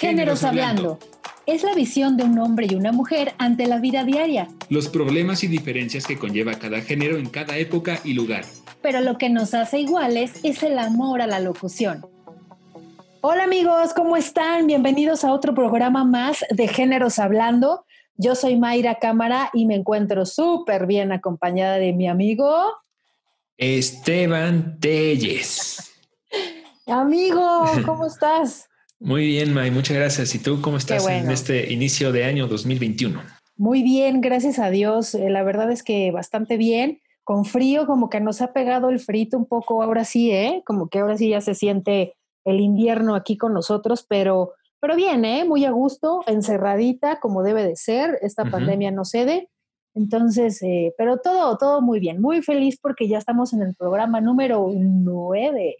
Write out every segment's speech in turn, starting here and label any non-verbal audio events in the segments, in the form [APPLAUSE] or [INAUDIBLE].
Géneros Hablando. Es la visión de un hombre y una mujer ante la vida diaria. Los problemas y diferencias que conlleva cada género en cada época y lugar. Pero lo que nos hace iguales es el amor a la locución. Hola amigos, ¿cómo están? Bienvenidos a otro programa más de Géneros Hablando. Yo soy Mayra Cámara y me encuentro súper bien acompañada de mi amigo Esteban Telles. [LAUGHS] Amigo, ¿cómo estás? Muy bien, May, muchas gracias. ¿Y tú cómo estás en este inicio de año 2021? Muy bien, gracias a Dios. Eh, la verdad es que bastante bien. Con frío, como que nos ha pegado el frito un poco ahora sí, ¿eh? Como que ahora sí ya se siente el invierno aquí con nosotros, pero, pero bien, ¿eh? Muy a gusto, encerradita como debe de ser. Esta pandemia no cede. Entonces, eh, pero todo, todo muy bien. Muy feliz porque ya estamos en el programa número nueve.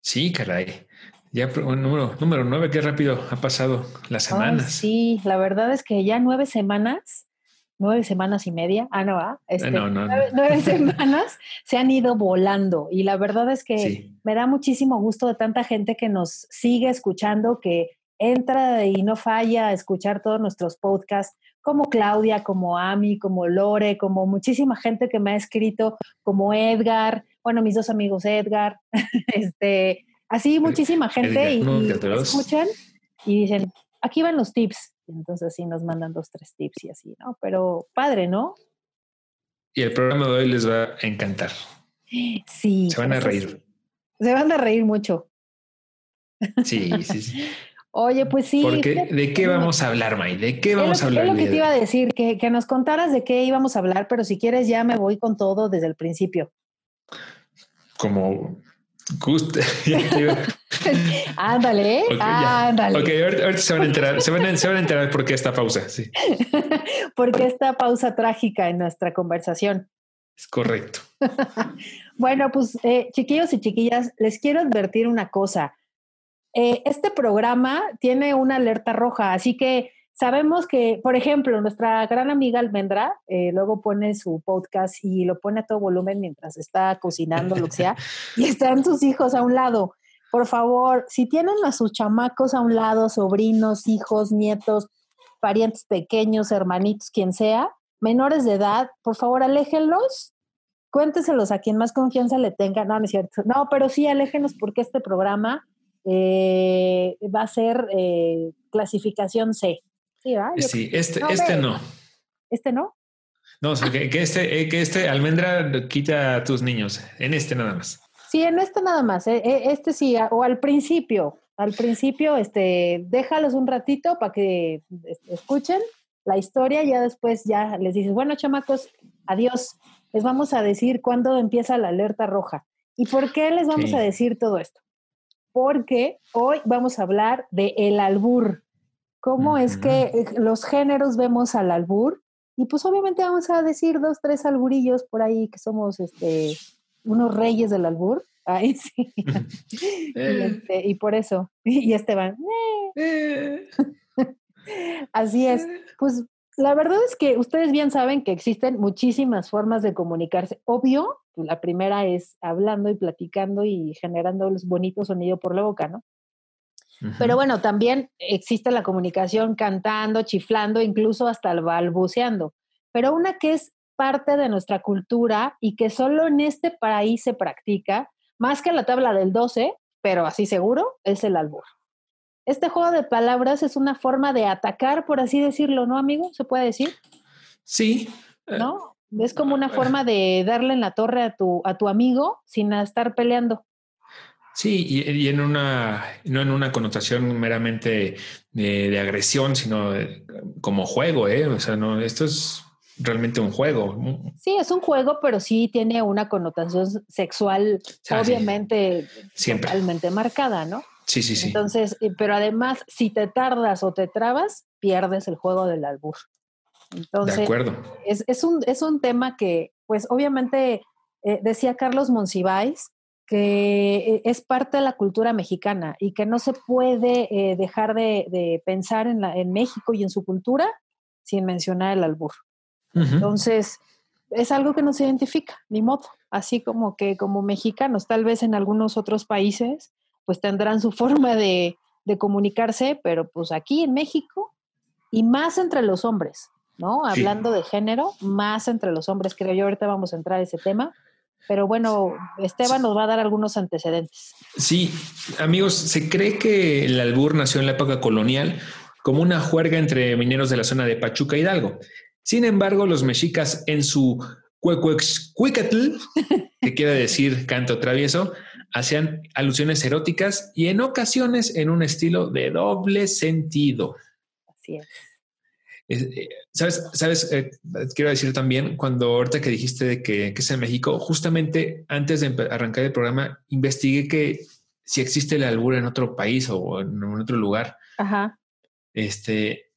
Sí, caray. Ya, número, número nueve, qué rápido ha pasado las semanas. sí, la verdad es que ya nueve semanas, nueve semanas y media, ah, no, ah, este, no, no, nueve, [LAUGHS] semanas se han ido volando y la verdad es que me da muchísimo gusto de tanta gente que nos sigue escuchando, que entra y no falla a escuchar todos nuestros podcasts, como Claudia, como Ami, como Lore, como muchísima gente que me ha escrito, como Edgar, bueno, mis dos amigos Edgar, [LAUGHS] este, Así muchísima gente y, escuchan y dicen, aquí van los tips. entonces sí nos mandan dos, tres tips y así, ¿no? Pero padre, ¿no? Y el programa de hoy les va a encantar. Sí. Se van a reír. Se van a reír mucho. Sí, sí, sí. [LAUGHS] Oye, pues sí. Porque, ¿de qué vamos a hablar, May? ¿De qué vamos a hablar? Es lo que te iba a decir, que, que nos contaras de qué íbamos a hablar, pero si quieres ya me voy con todo desde el principio. Como Gusta. [LAUGHS] [LAUGHS] ándale, ándale. Ok, ahorita, se van a enterar, se van a, se van a enterar por qué esta pausa, sí. [LAUGHS] por qué esta pausa trágica en nuestra conversación. Es correcto. bueno, pues eh, chiquillos y chiquillas, les quiero advertir una cosa. Eh, este programa tiene una alerta roja, así que Sabemos que, por ejemplo, nuestra gran amiga Almendra eh, luego pone su podcast y lo pone a todo volumen mientras está cocinando, lo que sea, [LAUGHS] y están sus hijos a un lado. Por favor, si tienen a sus chamacos a un lado, sobrinos, hijos, nietos, parientes pequeños, hermanitos, quien sea, menores de edad, por favor, aléjenlos, cuénteselos a quien más confianza le tenga. No, no es cierto. No, pero sí, aléjenos porque este programa eh, va a ser eh, clasificación C. Sí, este, este no. ¿Este no? No, que, este, eh, que este almendra quita a tus niños. En este nada más. Sí, en este nada más. Eh, eh, este sí, o al principio. Al principio, este, déjalos un ratito para que escuchen la historia. Ya después ya les dices, bueno, chamacos, adiós. Les vamos a decir cuándo empieza la alerta roja. ¿Y por qué les vamos a decir todo esto? Porque hoy vamos a hablar de el albur cómo es que eh, los géneros vemos al albur. Y pues obviamente vamos a decir dos, tres alburillos por ahí que somos este, unos reyes del albur. [LAUGHS] Ay, sí. [LAUGHS] Este, y, por eso. [LAUGHS] Y Esteban. Eh". Así es. Pues la verdad es que ustedes bien saben que existen muchísimas formas de comunicarse. Obvio, la primera es hablando y platicando y generando los bonitos sonidos por la boca, ¿no? Pero bueno, también existe la comunicación cantando, chiflando, incluso hasta el balbuceando. Pero una que es parte de nuestra cultura y que solo en este país se practica, más que la tabla del 12, pero así seguro, es el albur. Este juego de palabras es una forma de atacar, por así decirlo, ¿no, amigo? ¿Se puede decir? Sí. Eh, ¿No? Es como una forma de darle en la torre a tu, a tu amigo sin estar peleando. Sí, y, en una, no en una connotación meramente de, agresión, sino como juego, ¿eh? O sea, no, esto es realmente un juego. Sí, es un juego, pero sí tiene una connotación sexual, obviamente, totalmente marcada, ¿no? Sí, sí, sí. Entonces, pero además, si te tardas o te trabas, pierdes el juego del albur. Entonces, de acuerdo. Es, es, un, es un tema que, pues, obviamente, eh, decía Carlos Monsiváis, que eh, es parte de la cultura mexicana y que no se puede eh, dejar de, pensar en, la, en, México y en su cultura sin mencionar el albur. Entonces, es algo que nos identifica, ni modo. Así como que como mexicanos, tal vez en algunos otros países, pues tendrán su [LAUGHS] forma de, de comunicarse, pero pues aquí en México y más entre los hombres, ¿no? Hablando de género, más entre los hombres, creo yo. Ahorita vamos a entrar a ese tema. Pero bueno, Esteban nos va a dar algunos antecedentes. Sí, amigos, se cree que el albur nació en la época colonial como una juerga entre mineros de la zona de Pachuca Hidalgo. Sin embargo, los mexicas en su cuecuexcuicatl, que quiere decir canto travieso, hacían alusiones eróticas y en ocasiones en un estilo de doble sentido. Así es. Eh, sabes, sabes, eh, quiero decir también, cuando ahorita que dijiste de que, es en México, justamente antes de arrancar el programa, investigué que si existe el albur en otro país o en otro lugar. Ajá. Este,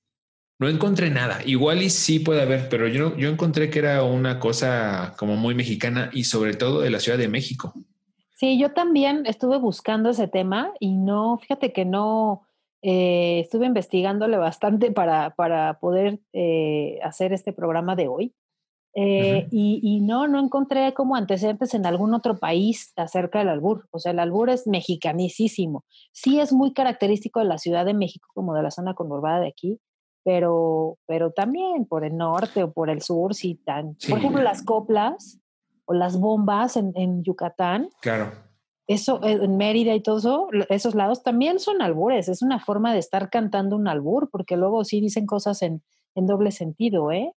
no encontré nada. Igual y sí puede haber, pero yo, yo encontré que era una cosa como muy mexicana y sobre todo de la Ciudad de México. Sí, yo también estuve buscando ese tema y no, fíjate que no, eh, estuve investigándole bastante para, para poder eh, hacer este programa de hoy. Eh, y, no, no encontré como antecedentes en algún otro país acerca del albur. O sea, el albur es mexicanísimo. Sí es muy característico de la Ciudad de México como de la zona conurbada de aquí, pero, pero también por el norte o por el sur, sí, tan. Por ejemplo, las coplas o las bombas en, en Yucatán. Claro eso eh, en Mérida y todo eso, esos lados también son albures, es una forma de estar cantando un albur, porque luego sí dicen cosas en, en doble sentido, ¿eh?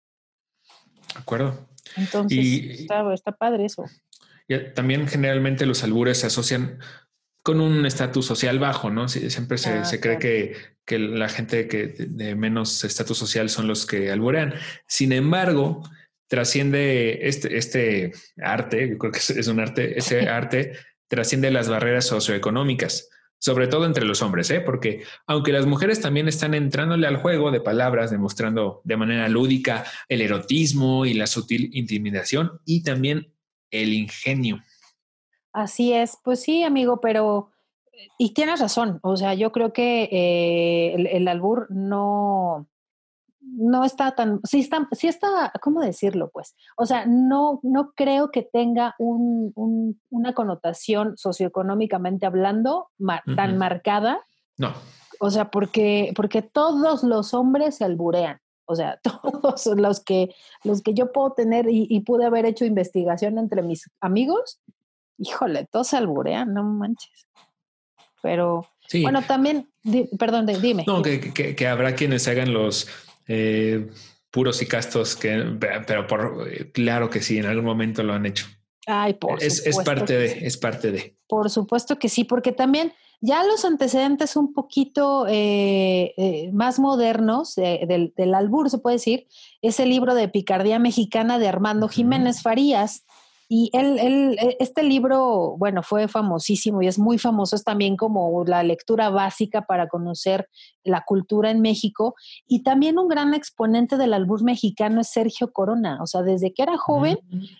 De acuerdo. Entonces, está, está, padre eso. también generalmente los albures se asocian con un estatus social bajo, ¿no? siempre se, ah, se cree que, que, la gente que de menos estatus social son los que alburean. Sin embargo, trasciende este, este arte, yo creo que es un arte, ese [LAUGHS] arte trasciende las barreras socioeconómicas, sobre todo entre los hombres, ¿eh? porque aunque las mujeres también están entrándole al juego de palabras, demostrando de manera lúdica el erotismo y la sutil intimidación y también el ingenio. Así es, pues sí, amigo, pero y tienes razón, o sea, yo creo que eh, el, albur no, no está tan, sí está, sí está, ¿cómo decirlo? Pues, o sea, no, no creo que tenga un, una connotación socioeconómicamente hablando tan marcada. No. O sea, porque, porque todos los hombres se alburean. O sea, [LAUGHS] todos los que, los que yo puedo tener y, pude haber hecho investigación entre mis amigos, híjole, todos se alburean, no manches. Pero, bueno, también, perdón, dime. No, que, que, habrá quienes hagan los eh, puros y castos que, pero por claro que sí, en algún momento lo han hecho. Ay, por es, es parte de, es parte de. Por supuesto que sí, porque también ya los antecedentes un poquito eh, eh, más modernos del, del, albur, se puede decir, es el libro de Picardía Mexicana de Armando Jiménez Farías, y él, él, e, este libro, bueno, fue famosísimo y es muy famoso, es también como la lectura básica para conocer la cultura en México. Y también un gran exponente del albur mexicano es Sergio Corona. O sea, desde que era joven,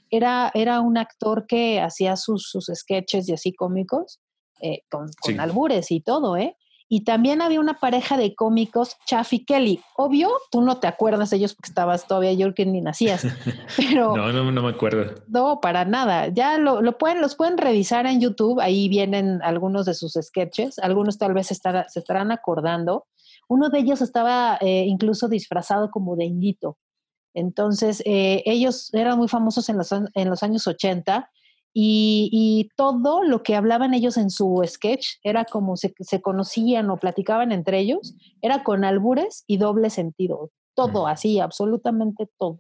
era, era un actor que hacía sus, sus sketches y así cómicos. Eh, con, con albures y todo, ¿eh? Y también había una pareja de cómicos, Chaffy Kelly. Obvio, tú no te acuerdas de ellos porque estabas todavía yo que ni nacías. [LAUGHS] Pero. no, no, no me acuerdo. No, para nada. Ya lo, lo, pueden, los pueden revisar en YouTube. Ahí vienen algunos de sus sketches. Algunos tal vez se, se estarán acordando. Uno de ellos estaba eh, incluso disfrazado como de indito. Entonces, eh, ellos eran muy famosos en los, en los años 80 y, todo lo que hablaban ellos en su sketch era como se, se, conocían o platicaban entre ellos, era con albures y doble sentido. Todo, así, absolutamente todo.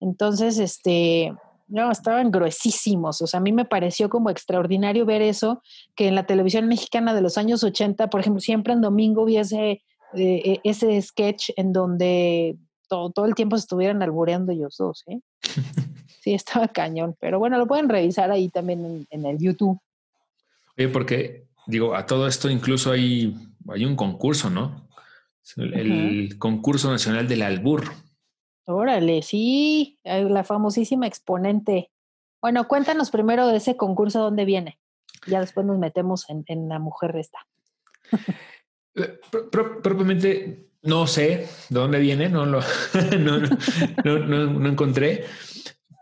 Entonces, este, no, estaban gruesísimos. O sea, a mí me pareció como extraordinario ver eso, que en la televisión mexicana de los años 80, por ejemplo, siempre en domingo hubiese eh, ese sketch en donde todo, todo el tiempo se estuvieran albureando ellos dos, ¿eh? [LAUGHS] sí, estaba [LAUGHS] cañón. Pero bueno, lo pueden revisar ahí también en, el YouTube. Oye, porque digo, a todo esto incluso hay, hay un concurso, ¿no? El, concurso nacional del albur. Órale, sí, la famosísima exponente. Bueno, cuéntanos primero de ese concurso, ¿dónde viene? Ya después nos metemos en, la mujer esta. Eh, propiamente no sé de dónde viene, no lo [LAUGHS] no, no, no, encontré,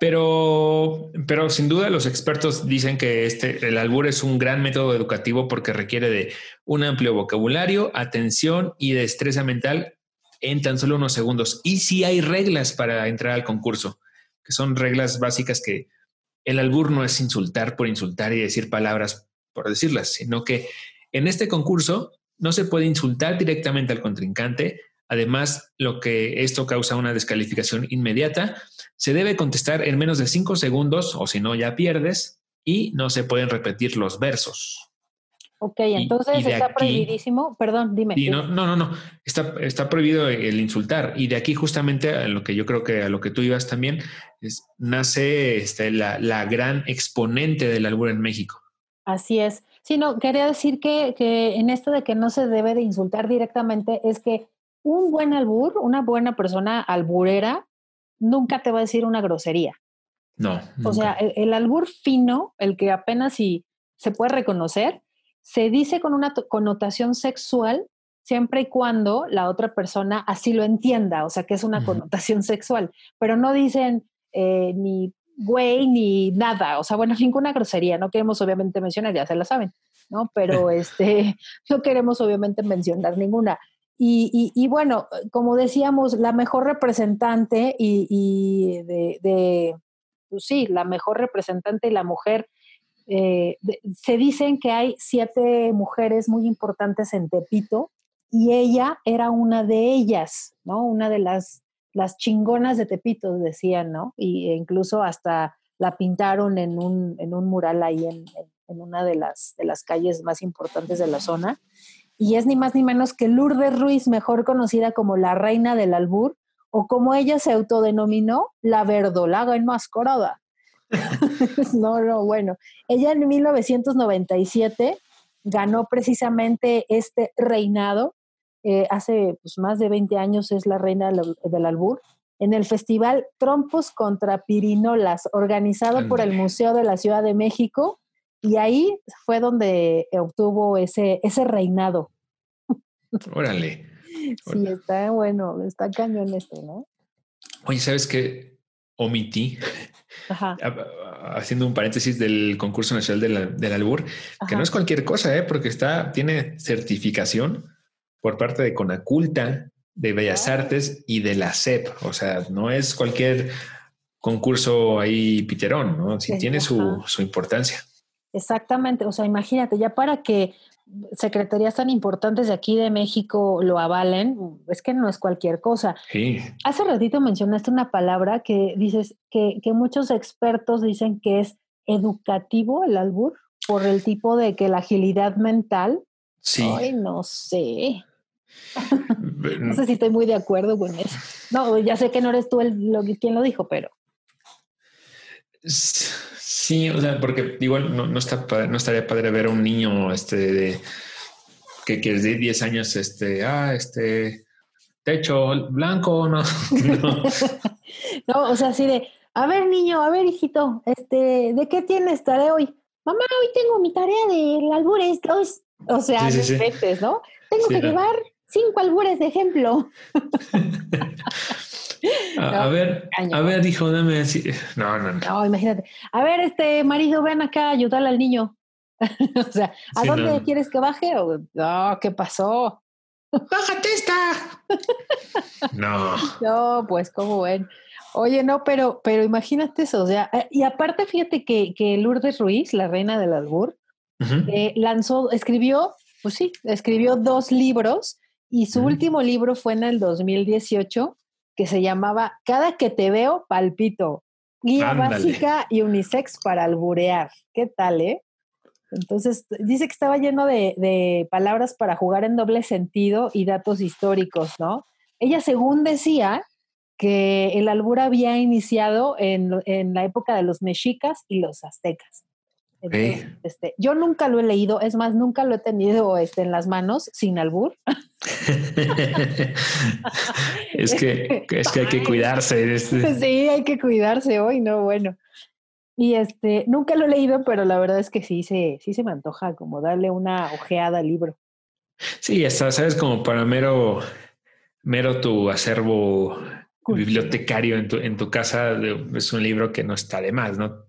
Pero, pero sin duda los expertos dicen que este, el albur es un gran método educativo porque requiere de un amplio vocabulario, atención y destreza mental en tan solo unos segundos. Y si hay reglas para entrar al concurso, que son reglas básicas que el albur no es insultar por insultar y decir palabras por decirlas, sino que en este concurso no se puede insultar directamente al contrincante. Además, lo que esto causa una descalificación inmediata se debe contestar en menos de cinco segundos o si no ya pierdes y no se pueden repetir los versos. Ok, entonces está prohibidísimo. Perdón, dime. no, no, no, no. Está, está prohibido el insultar. Y de aquí justamente a lo que yo creo que a lo que tú ibas también, es, nace este, la, la, gran exponente del albur en México. Así es. Sí, no, quería decir que, que en esto de que no se debe de insultar directamente, es que un buen albur, una buena persona alburera, nunca te va a decir una grosería. No. O sea, el, albur fino, el que apenas si se puede reconocer, se dice con una connotación sexual siempre y cuando la otra persona así lo entienda, o sea, que es una connotación sexual, pero no dicen eh, ni güey ni nada, o sea, bueno, [LAUGHS] ninguna grosería, no queremos obviamente mencionar, ya se la saben, ¿no? Pero [LAUGHS] este, [LAUGHS] no queremos obviamente mencionar ninguna. Y, bueno, como decíamos, la mejor representante y, de, pues sí, la mejor representante y la mujer, eh, se dicen que hay siete mujeres muy importantes en Tepito y ella era una de ellas, ¿no? Una de las, chingonas de Tepito, decían, ¿no? Y, e incluso hasta la pintaron en un, mural ahí en, una de las calles más importantes de la zona y es ni más ni menos que Lourdes Ruiz, mejor conocida como la reina del albur, o como ella se autodenominó, la verdolaga enmascarada. [LAUGHS] no, no, bueno. Ella en 1997 ganó precisamente este reinado. Eh, hace pues, más de 20 años es la reina del, albur. En el festival Trompos contra Pirinolas, organizado por el Museo de la Ciudad de México, y ahí fue donde obtuvo ese, ese reinado. Órale. Sí, está bueno, está cañón esto, ¿no? Oye, ¿sabes qué? Omití, haciendo un paréntesis del concurso nacional del, albur, que no es cualquier cosa, ¿eh? porque está, tiene certificación por parte de Conaculta, de Bellas ah. Artes y de la SEP. O sea, no es cualquier concurso ahí piterón, ¿no? Sí, tiene su, su importancia. Exactamente, o sea, imagínate, ya para que secretarías tan importantes de aquí de México lo avalen, es que no es cualquier cosa. Sí. Hace ratito mencionaste una palabra que dices que, que muchos expertos dicen que es educativo el albur por el tipo de que la agilidad mental. Sí. Ay, no sé. [LAUGHS] no sé si estoy muy de acuerdo con eso. No, ya sé que no eres tú el, lo, quien lo dijo, pero. Sí, o sea, porque igual no, no, está, no estaría padre ver a un niño este, de, que, que de 10 años, este, ah, este, techo blanco, [LAUGHS] no. No, o sea, así de, a ver, niño, a ver, hijito, este, ¿de qué tienes tarea hoy? Mamá, hoy tengo mi tarea de albures dos. O sea, sí, ¿no? Tengo que llevar cinco albures de ejemplo. [LAUGHS] A, ver, a ver, dijo, dame así. No, no, no. No, imagínate. A ver, este marido, ven acá a ayudarle al niño. [LAUGHS] o sea, ¿a dónde quieres que baje? no, ¿qué pasó? ¡Bájate esta! [LAUGHS] no. No, pues, ¿cómo ven? Oye, no, pero, pero imagínate eso, o sea, eh, y aparte fíjate que, que Lourdes Ruiz, la reina del albur, eh, lanzó, escribió, pues sí, escribió dos libros y su último libro fue en el 2018 que se llamaba Cada que te veo, palpito. Guía básica y unisex para alburear. ¿Qué tal, eh? Entonces, dice que estaba lleno de, palabras para jugar en doble sentido y datos históricos, ¿no? Ella, según decía, que el albur había iniciado en, en la época de los mexicas y los aztecas. Este, yo nunca lo he leído, es más, nunca lo he tenido este, en las manos sin albur. [LAUGHS] es, que, [LAUGHS] es que hay que cuidarse. Este. Sí, hay que cuidarse hoy, no, bueno. Y este, nunca lo he leído, pero la verdad es que sí se, sí se me antoja como darle una ojeada al libro. Sí, está, sabes, como para mero, mero tu acervo bibliotecario en tu, en tu casa, es un libro que no está de más, ¿no?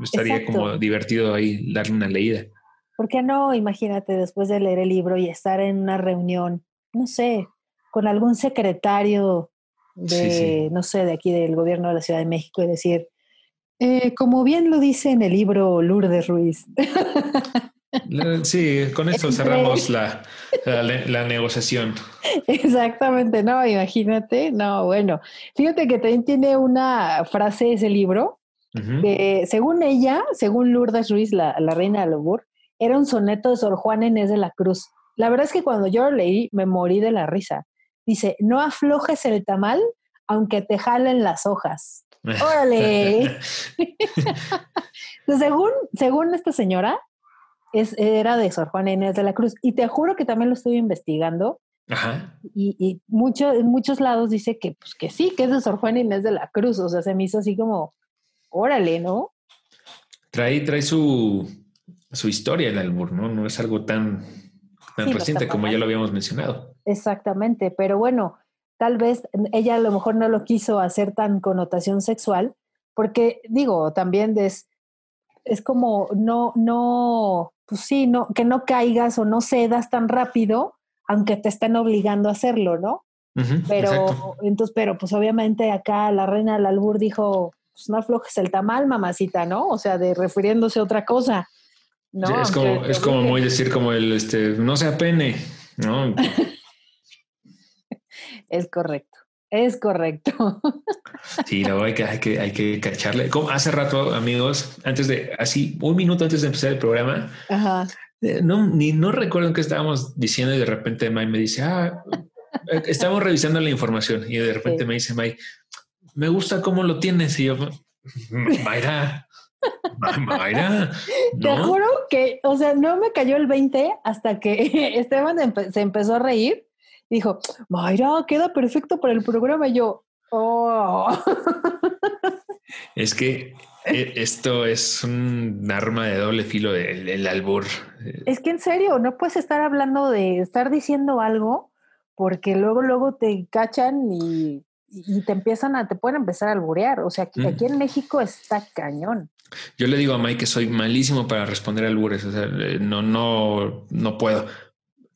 Estaría como divertido ahí darle una leída. ¿Por qué no? Imagínate después de leer el libro y estar en una reunión, no sé, con algún secretario de, no sé, de aquí del gobierno de la Ciudad de México y decir, eh, como bien lo dice en el libro Lourdes Ruiz. [LAUGHS] Sí, con eso cerramos la, la, negociación. Exactamente, no, imagínate, no, bueno, fíjate que también tiene una frase ese libro, según ella, según Lourdes Ruiz, la, reina de Lobur, era un soneto de Sor Juan Inés de la Cruz. La verdad es que cuando yo lo leí me morí de la risa. Dice, no aflojes el tamal aunque te jalen las hojas. [LAUGHS] ¡Órale! [LAUGHS] según, según esta señora, es, era de Sor Juana Inés de la Cruz. Y te juro que también lo estoy investigando. Ajá. Y, y mucho, en muchos lados dice que, pues, que sí, que es de Sor Juana Inés de la Cruz. O sea, se me hizo así como, órale, ¿no? Trae, trae su, su historia el albur, ¿no? No es algo tan, tan reciente como ya lo habíamos mencionado. Exactamente, pero bueno, tal vez ella a lo mejor no lo quiso hacer tan connotación sexual, porque digo, también es, es como no, no, pues sí, no, que no caigas o no cedas tan rápido, aunque te estén obligando a hacerlo, ¿no? pero, entonces, pero pues obviamente acá la reina del albur dijo, pues no aflojes el tamal, mamacita, ¿no? O sea, de refiriéndose a otra cosa. ¿no? es como, es como muy decir como el, este, no se apene, ¿no? [LAUGHS] es correcto. Es correcto. [LAUGHS] Sí, no, hay que, hay que, hay que cacharle. Como hace rato, amigos, antes de, así, un minuto antes de empezar el programa, eh, no, ni no recuerdo qué estábamos diciendo y de repente May me dice, ah, eh, estamos revisando la información y de repente me dice May, me gusta cómo lo tienes y yo, Mayra, Mayra. Te juro que, o sea, no me cayó el 20 hasta que [LAUGHS] Esteban se empezó a reír dijo, Mayra, queda perfecto para el programa. Y yo, oh. [LAUGHS] Es que eh, esto es un arma de doble filo del albur. Es que en serio, no puedes estar hablando de estar diciendo algo porque luego, luego te cachan y, te empiezan a, te pueden empezar a alburear. O sea, aquí, aquí en México está cañón. Yo le digo a Mike que soy malísimo para responder albures. O sea, eh, no, no, no puedo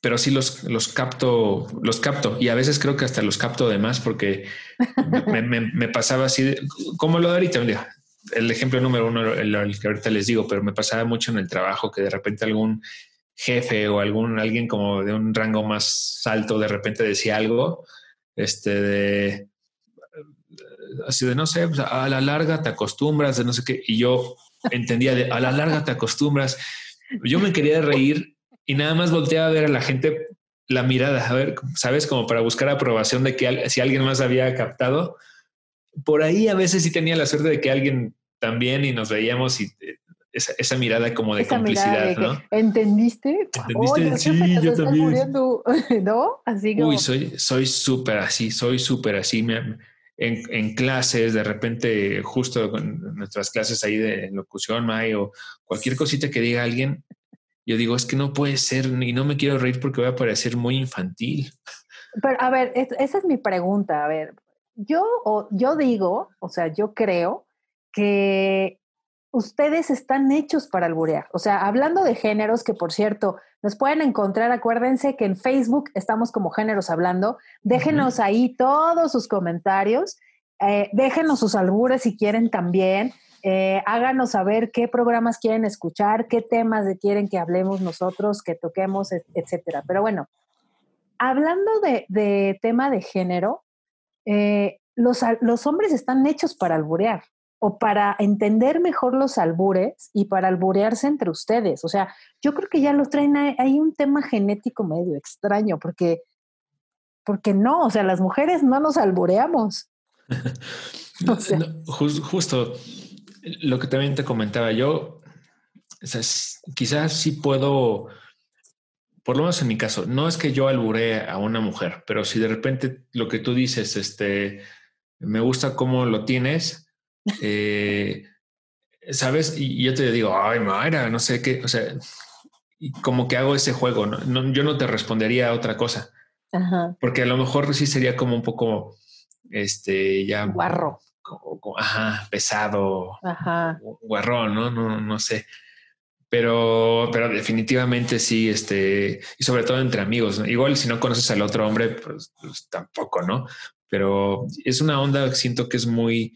pero sí los, los capto, los capto y a veces creo que hasta los capto de más porque me, pasaba así, como lo de ahorita, el ejemplo número uno, el, que ahorita les digo, pero me pasaba mucho en el trabajo que de repente algún jefe o algún alguien como de un rango más alto de repente decía algo, este de así de no sé, pues, a la larga te acostumbras de no sé qué y yo entendía de a la larga te acostumbras. Yo me quería reír y nada más volteaba a ver a la gente la mirada, a ver, sabes, como para buscar aprobación de que si alguien más había captado. Por ahí a veces sí tenía la suerte de que alguien también y nos veíamos y eh, esa, mirada como de complicidad, ¿no? ¿Entendiste? ¿Entendiste? sí, yo también. [LAUGHS] ¿No? Así como... Uy, soy soy súper así, soy súper así. En, clases, de repente, justo con nuestras clases ahí de locución, May, o cualquier cosita que diga alguien, yo digo, es que no puede ser y no me quiero reír porque voy a parecer muy infantil. Pero a ver, esa es mi pregunta. A ver, yo, yo digo, o sea, yo creo que ustedes están hechos para alburear. O sea, hablando de géneros, que por cierto, nos pueden encontrar, acuérdense que en Facebook estamos como géneros hablando. Déjenos ahí todos sus comentarios. Eh, déjenos sus albures si quieren también. Eh, háganos saber qué programas quieren escuchar, qué temas quieren que hablemos nosotros, que toquemos, etcétera. Pero bueno, hablando de, tema de género, eh, los, los hombres están hechos para alburear o para entender mejor los albures y para alburearse entre ustedes. O sea, yo creo que ya los traen, hay un tema genético medio extraño, porque, porque no, o sea, las mujeres no nos albureamos. [LAUGHS] justo, lo que también te comentaba yo, quizás sí puedo, por lo menos en mi caso, no es que yo alburee a una mujer, pero si de repente lo que tú dices, este, me gusta cómo lo tienes, eh, ¿sabes? Y yo te digo, ay, Mayra, no sé qué, o sea, como que hago ese juego, ¿no? yo no te respondería a otra cosa, porque a lo mejor sí sería como un poco este, ya... Guarro. Ajá, pesado, ajá. guarrón, ¿no? No, no sé. Pero, pero definitivamente sí, este, y sobre todo entre amigos. Igual si no conoces al otro hombre, pues, pues, tampoco, ¿no? Pero es una onda, siento que es muy,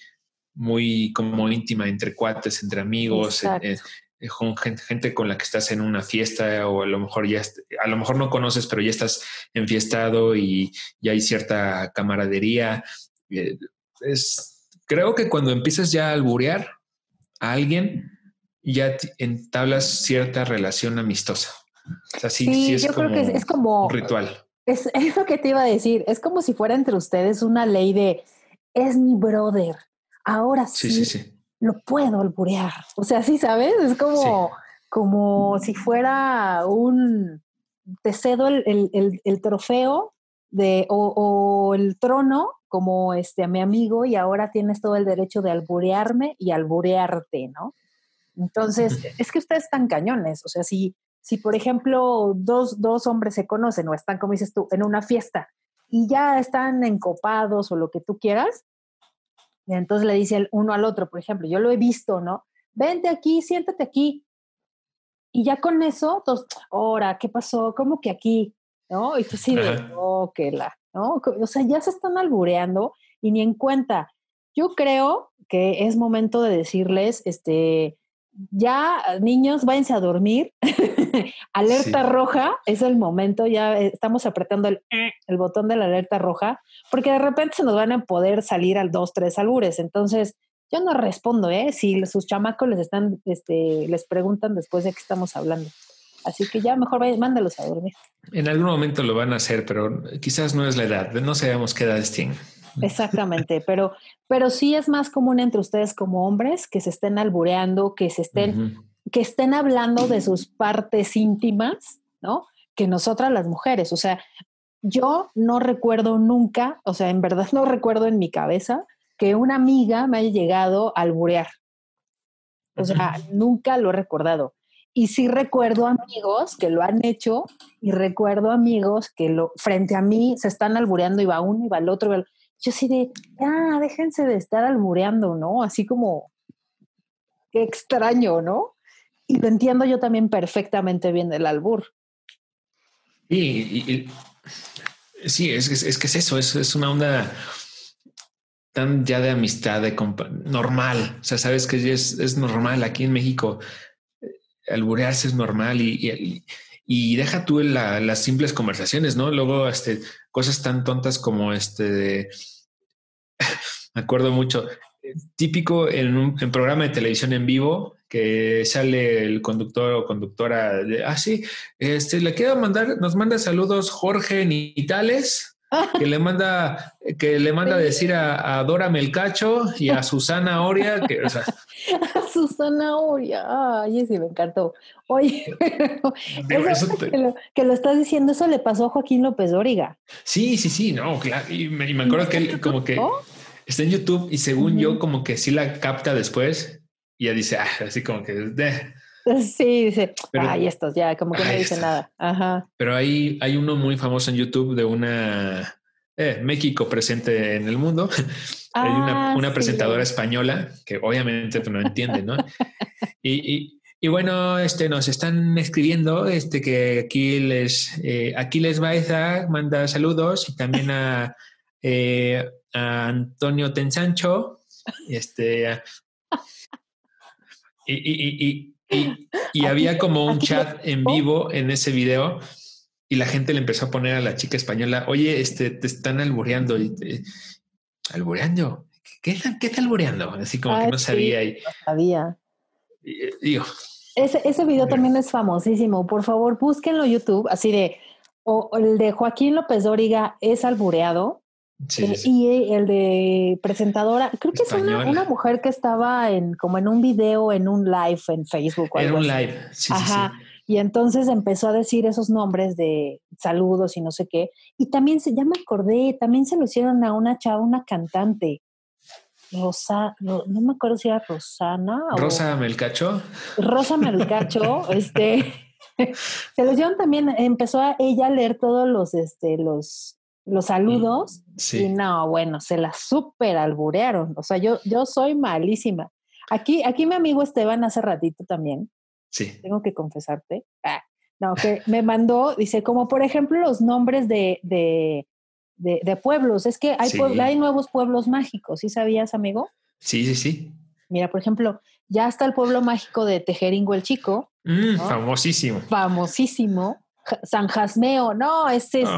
muy como íntima entre cuates, entre amigos, eh, eh, con gente, con la que estás en una fiesta o a lo mejor ya, a lo mejor no conoces, pero ya estás enfiestado y ya hay cierta camaradería. Eh, es, creo que cuando empiezas ya a alburear a alguien, ya entablas cierta relación amistosa. sí, yo creo que es, como un ritual. Es, [LAUGHS] es, lo que te iba a decir. Es como si fuera entre ustedes una ley de es mi brother. Ahora sí, lo puedo alburear. O sea, sí, ¿sabes? Es como, como si fuera un te cedo el, el, trofeo de, o, o, el trono como este a mi amigo y ahora tienes todo el derecho de alburearme y alburearte, ¿no? Entonces, es que ustedes están cañones. O sea, si, si por ejemplo, dos, dos hombres se conocen o están, como dices tú, en una fiesta y ya están encopados o lo que tú quieras, y entonces le dice el uno al otro, por ejemplo, yo lo he visto, ¿no? Vente aquí, siéntate aquí. Y ya con eso, dos, ahora, ¿qué pasó? ¿Cómo que aquí? ¿No? Y tú sí de, oh, que la, ¿no? O sea, ya se están albureando y ni en cuenta. Yo creo que es momento de decirles, este, ya niños, váyanse a dormir. [LAUGHS] alerta roja, es el momento, ya estamos apretando el, el, botón de la alerta roja, porque de repente se nos van a poder salir al dos, tres albures. Entonces, yo no respondo, ¿eh? Si sus chamacos les están, este, les preguntan después de qué estamos hablando. Así que ya mejor mándalos a dormir. En algún momento lo van a hacer, pero quizás no es la edad. No sabemos qué edad tienen. Exactamente, pero, pero sí es más común entre ustedes como hombres que se estén albureando, que se estén, que estén hablando de sus partes íntimas, ¿no? Que nosotras las mujeres. O sea, yo no recuerdo nunca, o sea, en verdad no recuerdo en mi cabeza que una amiga me haya llegado a alburear. O sea, nunca lo he recordado. Y sí recuerdo amigos que lo han hecho y recuerdo amigos que lo, frente a mí se están albureando y va uno y va el otro. Y yo sí de, ah, déjense de estar albureando, ¿no? Así como, qué extraño, ¿no? Y lo entiendo yo también perfectamente bien del albur. Sí, sí, es, es, que es eso, es, es, una onda tan ya de amistad, de normal. O sea, sabes que es, es normal aquí en México. Eh, alburearse es normal y, y, deja tú las simples conversaciones, ¿no? Luego, este, cosas tan tontas como este [LAUGHS] me acuerdo mucho, típico en un programa de televisión en vivo que sale el conductor o conductora de, ah, sí, este, le quiero mandar, nos manda saludos Jorge Nitales, que le manda, que le manda decir a, Dora Melcacho y a Susana Oria, que, o sea, a [LAUGHS] Susana Oria, ay, sí, me encantó. Oye, [LAUGHS] que, lo, estás diciendo, eso le pasó a Joaquín López Dóriga. Sí, sí, sí, no, claro, y me, acuerdo que él como que está en YouTube y según yo como que sí la capta después y ya dice, ah, así como que... De. [LAUGHS] Sí, dice, ay, estos ya, como que no dice nada. Ajá. Pero hay, hay uno muy famoso en YouTube de una eh, México presente en el mundo. [LAUGHS] hay una, ah, presentadora española que obviamente tú no entiendes, ¿no? [LAUGHS] y, y, bueno, este nos están escribiendo este que aquí les eh, aquí les Baeza manda saludos y también a eh, a Antonio Tensancho, este, y, y, había como un chat en vivo en ese video y la gente le empezó a poner a la chica española, oye, este, te están albureando. Y ¿Albureando? ¿Qué, ¿Qué está albureando? Así como que no sabía. y, no sabía. digo. Ese, ese video también es famosísimo. Por favor, búsquenlo en YouTube, así de, o el de Joaquín López Dóriga es albureado. Y el de presentadora, creo que es una, mujer que estaba en como en un video, en un live en Facebook. en un live, sí, Ajá. Y entonces empezó a decir esos nombres de saludos y no sé qué. Y también se, ya me acordé, también se lo hicieron a una chava, una cantante. Rosa, no, me acuerdo si era Rosana. Rosa Melcacho. Rosa Melcacho, [LAUGHS] este. [LAUGHS] se lo hicieron también, empezó a ella a leer todos los, este, los los saludos. Y no, bueno, se la super alburearon. O sea, yo, yo soy malísima. Aquí, aquí mi amigo Esteban hace ratito también. Sí. Tengo que confesarte. Ah, no, que me mandó, dice, como por ejemplo los nombres de, de, de, pueblos. Es que hay, hay nuevos pueblos mágicos, ¿sí sabías, amigo? Sí, sí, sí. Mira, por ejemplo, ya está el pueblo mágico de Tejeringo el Chico. Mm, famosísimo. Famosísimo. San Jasmeo, no, ese es.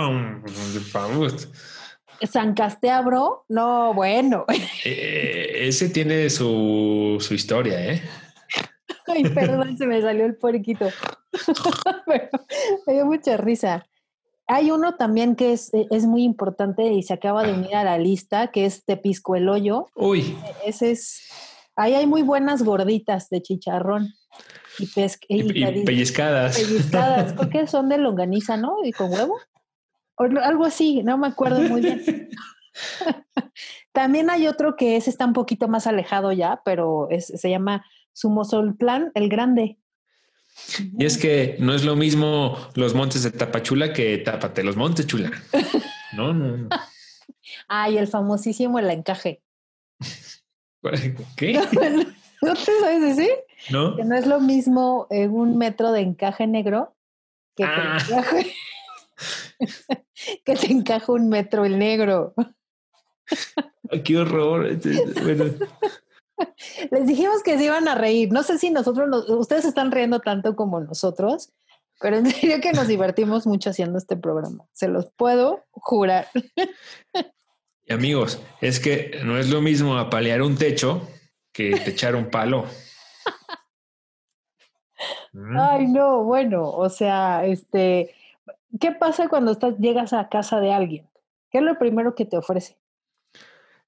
San Casteabro, no, bueno. [LAUGHS] Eh, ese tiene su, su historia, ¿eh? Ay, perdón, se me salió el puerquito. [LAUGHS] me dio mucha risa. Hay uno también que es, es, muy importante y se acaba de unir a la lista, que es Tepisco el Hoyo. Uy. Ese es. Ahí hay muy buenas gorditas de chicharrón y, y, pellizcadas. Pellizcadas. Creo que son de longaniza, ¿no? Y con huevo. O algo así, no me acuerdo muy bien. [LAUGHS] También hay otro que es, está un poquito más alejado ya, pero es, se llama Plan el Grande. Y es que no es lo mismo los montes de Tapachula que Tápate los montes, chula. [LAUGHS] No, no, no. Ay, el famosísimo el encaje. [LAUGHS] ¿Qué? ¿No te sabes decir? No. Que no es lo mismo un metro de encaje negro que te, ah. encaje, [LAUGHS] que te encaja un metro el negro. ¡Qué horror! Les dijimos que se iban a reír. No sé si nosotros, ustedes están riendo tanto como nosotros, pero en serio que nos divertimos mucho haciendo este programa. Se los puedo jurar. Y amigos, es que no es lo mismo apalear un techo que echar un palo. Ay, no, bueno, o sea, este, ¿qué pasa cuando estás, llegas a casa de alguien? ¿Qué es lo primero que te ofrece?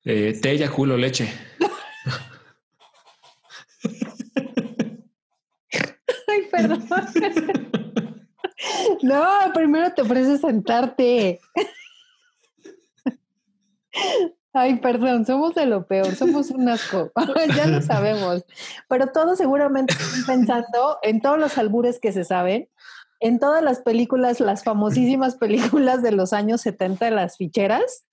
Eh, ya culo, leche. [LAUGHS] Ay, perdón. no, primero te ofrece sentarte. Ay, perdón, somos de lo peor, somos un asco, [LAUGHS] ya lo sabemos. Pero todos seguramente están pensando en todos los albures que se saben, en todas las películas, las famosísimas películas de los años 70 de las ficheras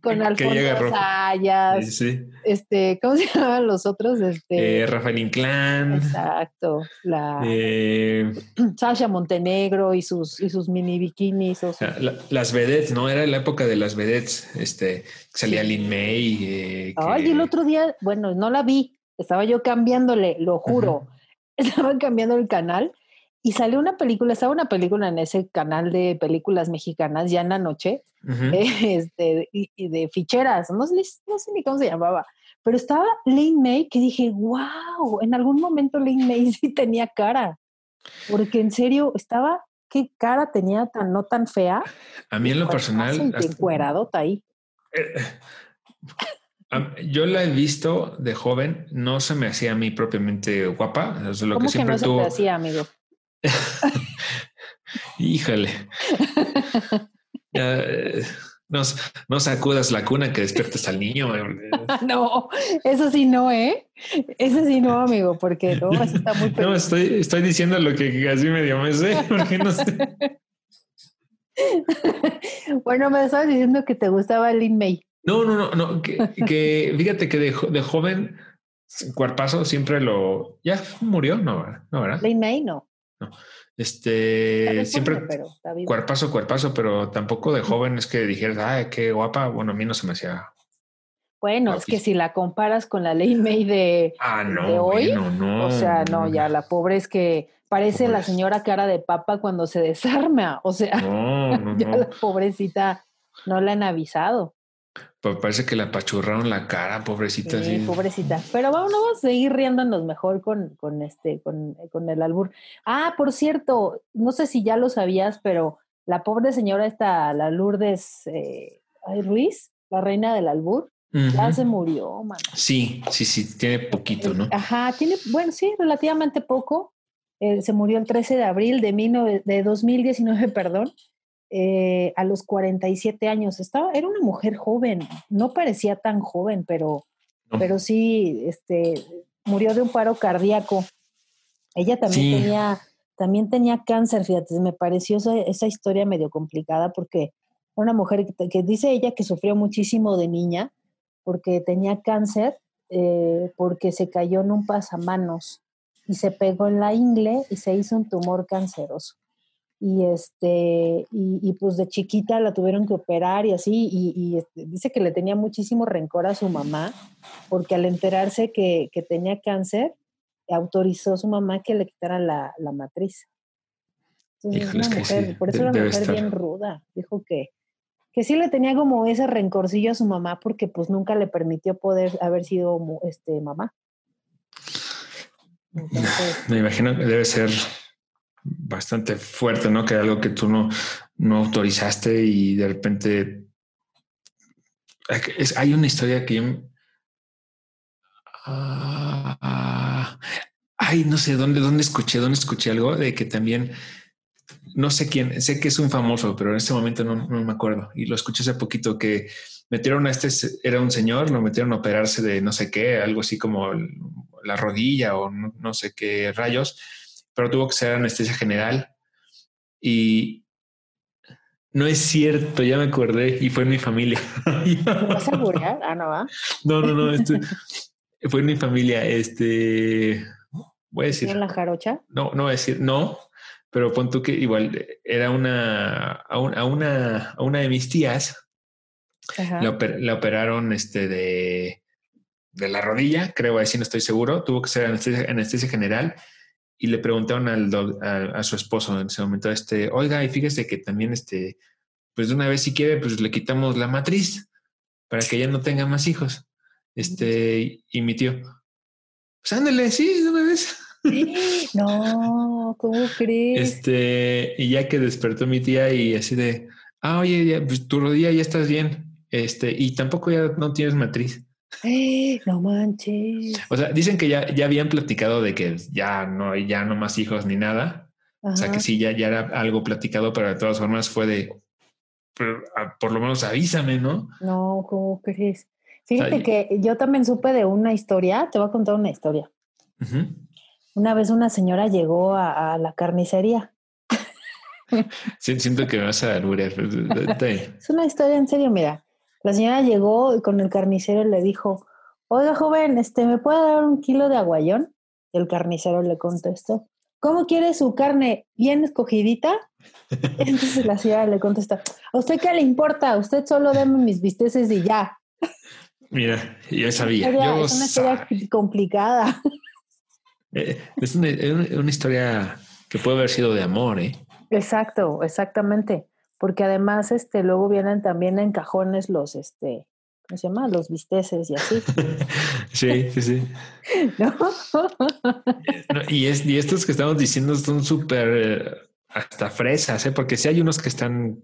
con Alfonso Sayas, este, ¿cómo se [LAUGHS] llamaban los otros? Este, eh, Rafael Inclán. Exacto. La, eh, [CLEARS THROAT] Sasha Montenegro y sus, y sus mini bikinis. las vedettes, ¿no? Era la época de las vedettes. Este, salía Lin May. Eh, Ay, el otro día, bueno, no la vi. Estaba yo cambiándole, lo juro. [LAUGHS] Estaba cambiando el canal y salió una película, estaba una película en ese canal de películas mexicanas ya en la noche, [LAUGHS] este, y, de ficheras, no, no, sé ni cómo se llamaba, pero estaba Lin May que dije, wow, en algún momento Lin May [LAUGHS] sí tenía cara, porque en serio estaba, qué cara tenía tan no tan fea. A mí en lo personal... Encueradota ahí. Eh, [LAUGHS] yo la he visto de joven, no se me hacía a mí propiamente guapa. lo ¿Cómo que, siempre no se te hacía, amigo? [LAUGHS] Híjole. Eh, no, sacudas la cuna que despiertes al niño. [LAUGHS] no, eso sí no, ¿eh? Eso sí no, amigo, porque no, está muy No, estoy, estoy diciendo lo que así medio me sé, [LAUGHS] porque no sé. bueno, me estabas diciendo que te gustaba Lin May. No, no, no, no, que, fíjate que de, de, joven, cuerpazo siempre lo... ¿Ya murió? No, no, ¿verdad? Lin May no. No. Este, siempre cuerpazo, cuerpazo, pero tampoco de joven es que dijeras, ay, qué guapa. Bueno, a mí no se me hacía. Bueno, es que si la comparas con la ley May de, ah, no, hoy, no, o sea, no, ya la pobre es que parece la señora cara de papa cuando se desarma, o sea, [LAUGHS] ya la pobrecita no la han avisado. Pues parece que la apachurraron la cara, pobrecita. Sí, pobrecita. Pero vamos, a seguir riéndonos mejor con, con este, con, con, el albur. Ah, por cierto, no sé si ya lo sabías, pero la pobre señora esta, la Lourdes eh, Ruiz, la reina del albur, ya se murió, mano. Sí, sí, sí, tiene poquito, ¿no? Ajá, tiene, bueno, sí, relativamente poco. Eh, se murió el 13 de abril de, mil, de 2019, [LAUGHS] perdón. Eh, a los 47 años. Estaba, era una mujer joven, no parecía tan joven, pero, pero sí, este, murió de un paro cardíaco. Ella también tenía, también tenía cáncer, fíjate, me pareció esa, esa, historia medio complicada porque una mujer que, dice ella que sufrió muchísimo de niña porque tenía cáncer, eh, porque se cayó en un pasamanos y se pegó en la ingle y se hizo un tumor canceroso. Y, este, y, pues de chiquita la tuvieron que operar y así, y, este, dice que le tenía muchísimo rencor a su mamá, porque al enterarse que, que tenía cáncer, autorizó a su mamá que le quitaran la, la matriz. Entonces, una mujer, por eso era una mujer bien ruda. Dijo que, que sí le tenía como ese rencorcillo a su mamá porque pues nunca le permitió poder haber sido este, mamá. Me imagino que debe ser bastante fuerte, ¿no? Que algo que tú no, no autorizaste y de repente... hay una historia que yo... Ah, ay, no sé dónde, dónde escuché, dónde escuché algo de que también no sé quién, sé que es un famoso, pero en este momento no, me acuerdo. Y lo escuché hace poquito que metieron a este, era un señor, lo metieron a operarse de no sé qué, algo así como la rodilla o no, sé qué rayos, pero tuvo que ser anestesia general. Y no es cierto, ya me acordé y fue en mi familia. [LAUGHS] ¿Vas a Ah, no va. No, no, no. Este, fue en mi familia. Este voy a decir. ¿En la jarocha? No, no voy a decir, no, pero pon tú que igual era una, a, una, a una de mis tías, la, operaron este de, de la rodilla, creo, así no estoy seguro, tuvo que ser anestesia, general y le preguntaron al a, su esposo en ese momento, este, oiga, y fíjese que también, este, pues de una vez si quiere, pues le quitamos la matriz para que ella no tenga más hijos. Este, y mi tío, pues ándale, sí, de una vez. No, ¿cómo crees? Este, y ya que despertó mi tía y así de, ah, oye, pues tu rodilla ya estás bien. Este, y tampoco ya no tienes matriz. No manches. O sea, dicen que ya, ya habían platicado de que ya no, ya no más hijos ni nada. O sea, que sí, ya, ya era algo platicado, pero de todas formas fue de, por lo menos avísame, ¿no? No, ¿cómo crees? Fíjate que yo también supe de una historia, te voy a contar una historia. Una vez una señora llegó a, la carnicería. siento que me vas a alburear. [LAUGHS] es una historia en serio, mira. La señora llegó y con el carnicero le dijo, oiga joven, este, ¿me puede dar un kilo de aguayón? El carnicero le contestó, ¿cómo quiere su carne? ¿Bien escogidita? [LAUGHS] Entonces la señora le contesta, ¿a usted qué le importa? Usted solo deme mis bisteces y ya. Mira, yo sabía. es una historia complicada. Eh, es una, historia que puede haber sido de amor, ¿eh? Exacto, exactamente. Porque además, este, luego vienen también en cajones los, este, ¿cómo se llama? Los bisteces y así. [LAUGHS] sí, sí, sí. [LAUGHS] y, es, y estos que estamos diciendo son súper eh, hasta fresas, ¿eh? Porque sí hay unos que están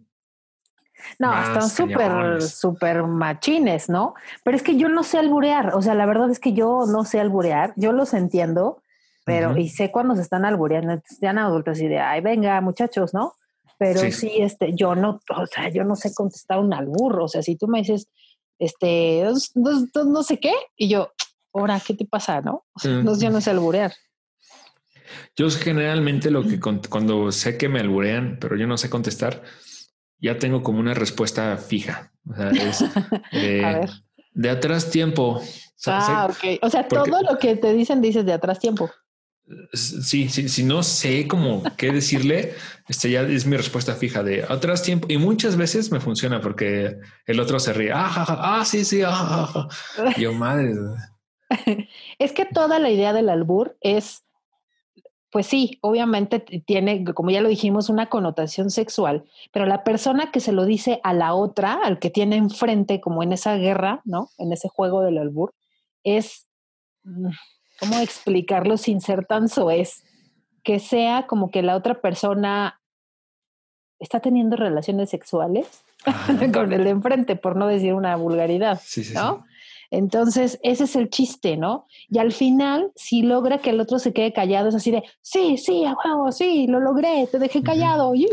no, están súper, súper machines, ¿no? Pero es que yo no sé alburear, o sea, la verdad es que yo no sé alburear, yo los entiendo, pero y sé cuando se están albureando, sean adultos y de, ay, venga, muchachos, ¿no? Pero sí. este, yo no, o sea, yo no sé contestar un albur, o sea, si tú me dices, este, no, sé qué, y yo, ahora, ¿qué te pasa, no? O sea, yo no sé alburear. Yo generalmente lo que cuando sé que me alburean, pero yo no sé contestar, ya tengo como una respuesta fija. O sea, es [LAUGHS] de, atrás tiempo. ah, ok. O sea, todo lo que te dicen dices de atrás tiempo. Sí, sí, si no sé cómo qué decirle, este ya es mi respuesta fija de atrás tiempo. Y muchas veces me funciona porque el otro se ríe. Ah, ah, sí, sí. Ah, [LAUGHS] Yo, madre. es que toda la idea del albur es, pues sí, obviamente tiene, como ya lo dijimos, una connotación sexual, pero la persona que se lo dice a la otra, al que tiene enfrente, como en esa guerra, ¿no? En ese juego del albur, es mm, ¿cómo explicarlo sin ser tan soez? Que sea como que la otra persona está teniendo relaciones sexuales [LAUGHS] con el de enfrente, por no decir una vulgaridad, ¿no? Entonces, ese es el chiste, ¿no? Y al final, si logra que el otro se quede callado, es así de, sí, sí, a huevo, sí, lo logré, te dejé callado. Y,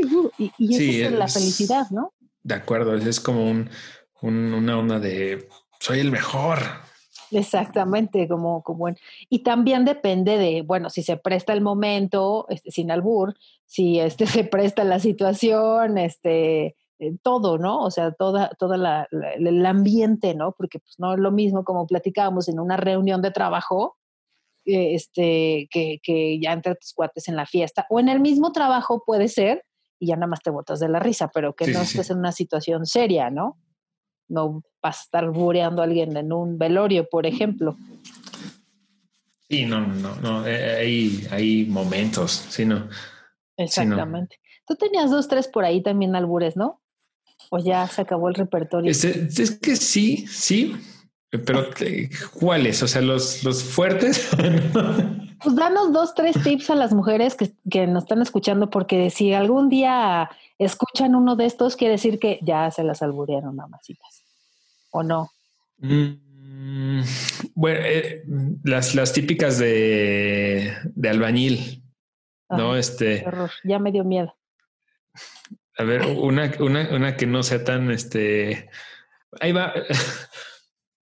y, es la felicidad, ¿no? De acuerdo, es como un, una onda de, soy el mejor, Exactamente, como, como y también depende de, bueno, si se presta el momento, este, sin albur, si este [LAUGHS] se presta la situación, este, eh, todo, ¿no? O sea, toda, toda el ambiente, ¿no? Porque pues, no es lo mismo como platicábamos en una reunión de trabajo, este, que, que ya entre tus cuates en la fiesta, o en el mismo trabajo puede ser, y ya nada más te botas de la risa, pero que no estés en una situación seria, ¿no? No vas a estar bureando a alguien en un velorio, por ejemplo. Sí, no, no, no, eh, hay, hay momentos, sí, no. Exactamente. Tú tenías dos, tres por ahí también albures, ¿no? O ya se acabó el repertorio. Es, es que sí, sí, pero ¿cuáles? O sea, los, los fuertes. [LAUGHS] pues danos dos, tres tips a las mujeres que, que, nos están escuchando, porque si algún día escuchan uno de estos, quiere decir que ya se las alburearon, mamacitas. ¿O no? Mm, [LAUGHS] bueno, eh, las, las típicas de, de albañil, ¿no? Este. Ya me dio miedo. A ver, una, una, una que no sea tan este. Ahí va. [LAUGHS]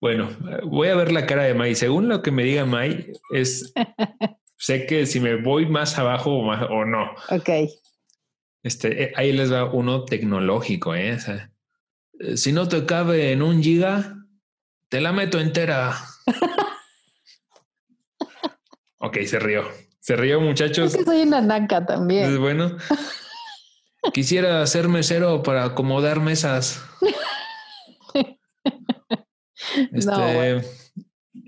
Bueno, voy a ver la cara de May. Según lo que me diga May, es [LAUGHS] sé que si me voy más abajo o, más, o no. Ok. Este, eh, ahí les va uno tecnológico, ¿eh? ¿eh? Si no te cabe en un giga, te la meto entera. [LAUGHS] ok, se rió. Se rió, muchachos. Es que soy una naca también. Es bueno. [LAUGHS] Quisiera ser mesero para acomodar mesas. [LAUGHS] Este,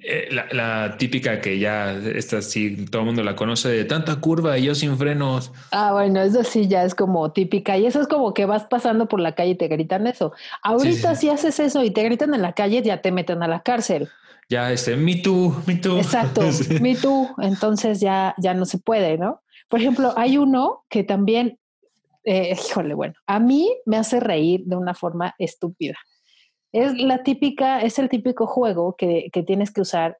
eh, la, típica que ya esta sí todo el mundo la conoce de tanta curva y yo sin frenos. Ah, bueno, eso sí ya es como típica y eso es como que vas pasando por la calle y te gritan eso. Ahorita si haces eso y te gritan en la calle ya te meten a la cárcel. Ya este, me too, me too. Exacto, [LAUGHS] me too. Entonces ya, ya no se puede, ¿no? Por ejemplo, hay uno que también, eh, híjole, bueno, a mí me hace reír de una forma estúpida. Es la típica, es el típico juego que, tienes que usar,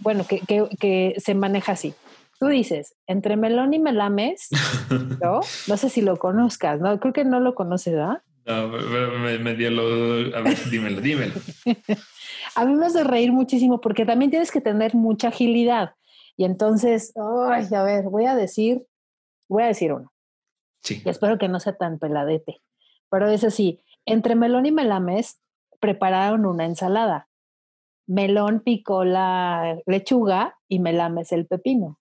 bueno, que, se maneja así. Tú dices, entre melón y melames, [LAUGHS] ¿no? No sé si lo conozcas, ¿no? Creo que no lo conoces, ¿verdad? No, me, dio lo... A ver, dímelo, dímelo. [LAUGHS] a mí me hace reír muchísimo porque también tienes que tener mucha agilidad. Y entonces, ay, a ver, voy a decir, voy a decir uno. Sí. Y espero que no sea tan peladete. Pero es así, entre melón y melames prepararon una ensalada. Melón picó la lechuga y melames el pepino.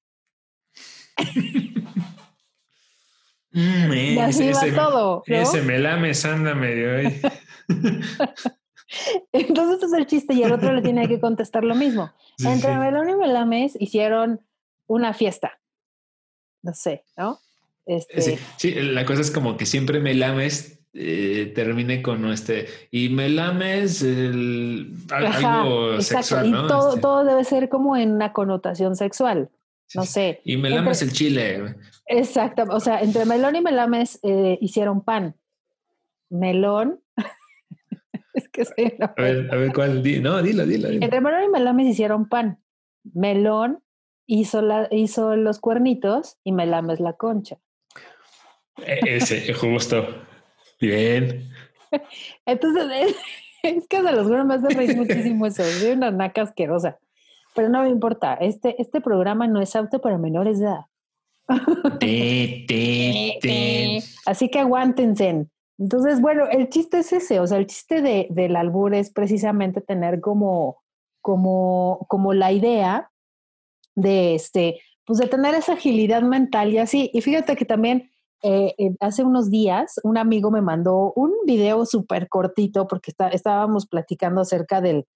Mm, y así ese, va todo. Ese melames anda medio ahí. [LAUGHS] Entonces es el chiste y el otro le tiene que contestar lo mismo. [LAUGHS] Entre Melón y Melames hicieron una fiesta. No sé, ¿no? Este... Sí, la cosa es como que siempre Melames eh, termine con este y me lames el, algo sexual, ¿no? Y todo, este. todo, debe ser como en una connotación sexual. No sé. Y me lames el chile. Exacto. O sea, entre melón y melames eh, hicieron pan. Melón. [LAUGHS] es que sí, a, ver, a ver cuál. no, dilo, dilo, Entre melón y melames hicieron pan. Melón hizo, la, hizo los cuernitos y melames la concha. E, ese, justo. Bien. Entonces, [LAUGHS] es, que se los juro, me hace reír muchísimo eso. Soy una naca asquerosa. Pero no me importa. Este, este programa no es apto para menores de edad. [LAUGHS] Así que aguántense. Entonces, bueno, el chiste es ese. O sea, el chiste de, del albur es precisamente tener como, como, como la idea de este, pues de tener esa agilidad mental y así. Y fíjate que también eh, eh, hace unos días un amigo me mandó un video súper cortito porque estábamos platicando acerca del,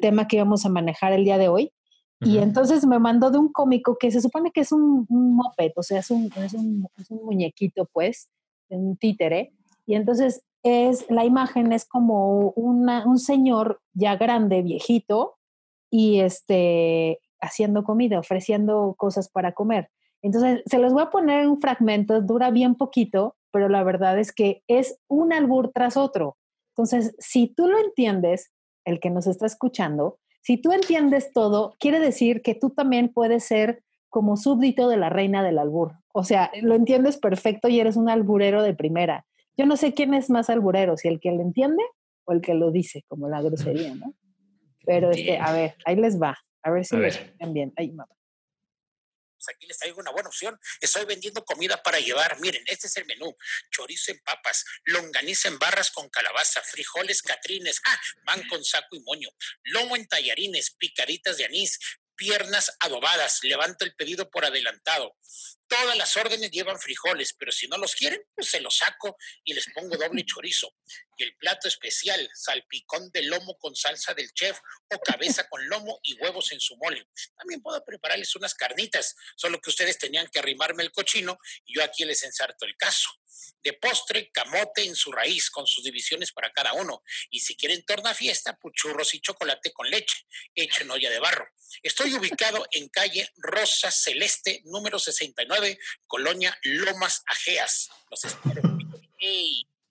tema que íbamos a manejar el día de hoy. Y entonces me mandó de un cómico que se supone que es un, un moped, o sea, es un, es un, muñequito, pues, un títere. Y entonces es, la imagen es como un señor ya grande, viejito, y este, haciendo comida, ofreciendo cosas para comer. Entonces, se los voy a poner en un fragmento, dura bien poquito, pero la verdad es que es un albur tras otro. Entonces, si tú lo entiendes, el que nos está escuchando, si tú entiendes todo, quiere decir que tú también puedes ser como súbdito de la reina del albur. O sea, lo entiendes perfecto y eres un alburero de primera. Yo no sé quién es más alburero, si el que lo entiende o el que lo dice, como la grosería, ¿no? [LAUGHS] Pero este, a ver, ahí les va. A ver si lo ven bien. Ahí, mamá. Pues aquí les traigo una buena opción. Estoy vendiendo comida para llevar. Miren, este es el menú. Chorizo en papas, longaniza en barras con calabaza, frijoles catrines, ah, van con saco y moño, lomo en tallarines, picaditas de anís, piernas adobadas. Levanto el pedido por adelantado. Todas las órdenes llevan frijoles, pero si no los quieren, pues se los saco y les pongo doble [LAUGHS] chorizo. Y el plato especial, salpicón de lomo con salsa del chef o cabeza con lomo y huevos en su mole. También puedo prepararles unas carnitas, solo que ustedes tenían que arrimarme el cochino y yo aquí les ensarto el caso. De postre, camote en su raíz, con sus divisiones para cada uno. Y si quieren torna fiesta, puchurros y chocolate con leche, hecho en olla de barro. Estoy ubicado en calle Rosa Celeste, número 69, Colonia Lomas Ajeas. Los espero.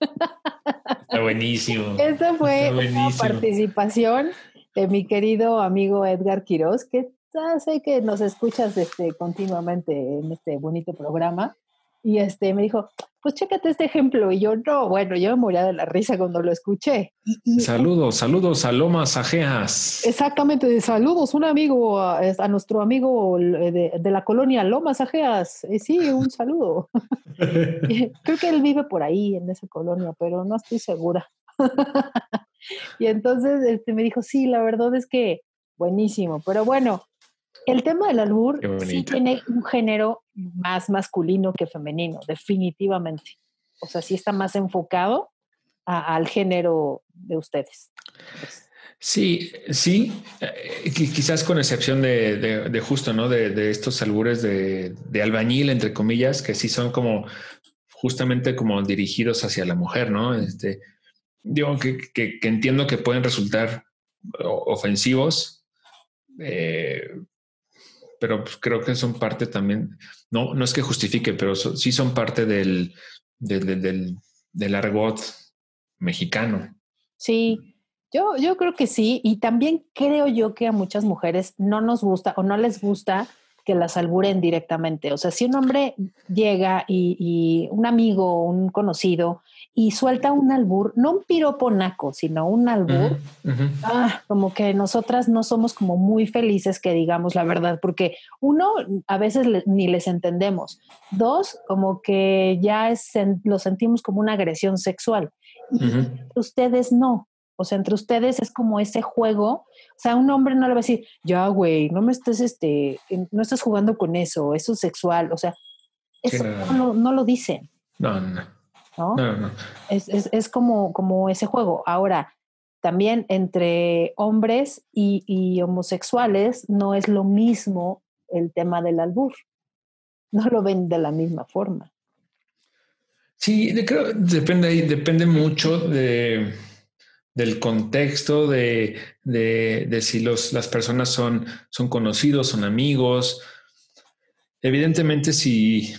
[LAUGHS] Está buenísimo. Esta fue una participación de mi querido amigo Edgar Quiroz, que sé que nos escuchas este, continuamente en este bonito programa. Y este, me dijo, pues chécate este ejemplo. Y yo, no, bueno, yo me moría de la risa cuando lo escuché. saludos, saludos a Lomas Ajeas. Exactamente, saludos, un amigo, a, nuestro amigo de, la colonia Lomas Ajeas. Eh, sí, un saludo. [LAUGHS] [LAUGHS] Creo que él vive por ahí, en esa colonia, pero no estoy segura. [LAUGHS] y entonces este, me dijo, sí, la verdad es que buenísimo. Pero bueno, el tema del albur sí tiene un género más masculino que femenino, definitivamente. O sea, sí está más enfocado al género de ustedes. Sí, sí, eh, quizás con excepción de, justo, ¿no? De, estos albures de, albañil, entre comillas, que sí son como justamente como dirigidos hacia la mujer, ¿no? Este, digo que, que entiendo que pueden resultar ofensivos, eh, pero pues, creo que son parte también, no, no es que justifique, pero sí son parte del, del, del, argot mexicano. Sí, yo, yo creo que sí, y también creo yo que a muchas mujeres no nos gusta o no les gusta que las alburen directamente. O sea, si un hombre llega y, y un amigo, un conocido, y suelta un albur, no un piropo naco, sino un albur, ah, como que nosotras no somos como muy felices que digamos la verdad, porque uno, a veces ni les entendemos. Dos, como que ya es, lo sentimos como una agresión sexual. Y ustedes no. O sea, entre ustedes es como ese juego. O sea, un hombre no le va a decir, ya, güey, no me estés, este, no estás jugando con eso, eso es sexual. O sea, eso no, no, lo dicen. No, no. ¿no? Es, es, es, como, como ese juego. Ahora, también entre hombres y, y, homosexuales no es lo mismo el tema del albur. [LAUGHS] No lo ven de la misma forma. Sí, creo depende, depende mucho de, del contexto, de, de, de si los, las personas son, son conocidos, son amigos. Evidentemente, si,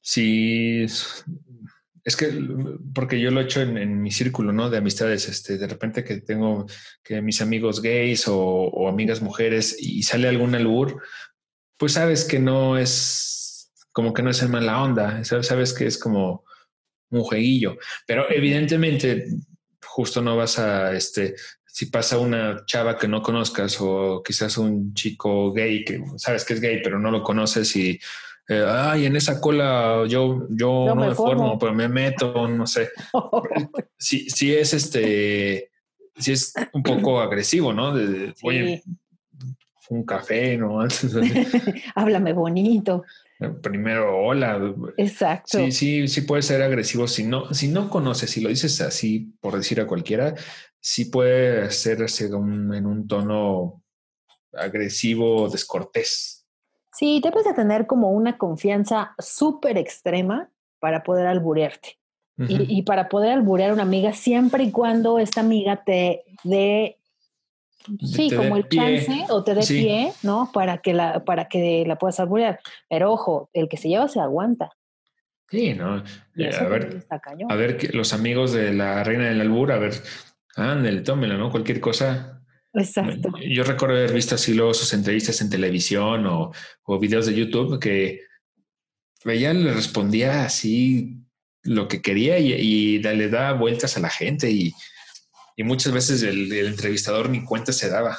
si es que, porque yo lo he hecho en, mi círculo, ¿no? De amistades, este, de repente que tengo que mis amigos gays o, amigas mujeres y sale algún albur, pues sabes que no es, como que no es en mala onda, sabes que es como un jueguillo, pero evidentemente justo no vas a, este, si pasa una chava que no conozcas o quizás un chico gay que sabes que es gay, pero no lo conoces y eh, ay, en esa cola yo, yo, no me, formo, pero me meto, no sé. [LAUGHS] sí, sí es este, sí es un poco agresivo, ¿no? De, Oye, un café, ¿no? [LAUGHS] [LAUGHS] Háblame bonito. Eh, primero, hola. Exacto. Sí, sí, sí puede ser agresivo. Si no, si no conoces, si lo dices así, por decir a cualquiera, sí puede ser en un tono agresivo, descortés. Sí, debes de tener como una confianza súper extrema para poder alburearte. y, para poder alburear a una amiga siempre y cuando esta amiga te dé, sí, como el chance o te dé pie, ¿no? Para que, la, para que la puedas alburear. Pero ojo, el que se lleva se aguanta. Sí, ¿no? Eh, a ver, a ver, los amigos de la reina del albur, a ver, ándale, tómelo, ¿no? Cualquier cosa, Exacto. Yo recuerdo haber visto así luego sus entrevistas en televisión o, o videos de YouTube que ella le respondía así lo que quería y, le daba vueltas a la gente y, muchas veces el, entrevistador ni cuenta se daba.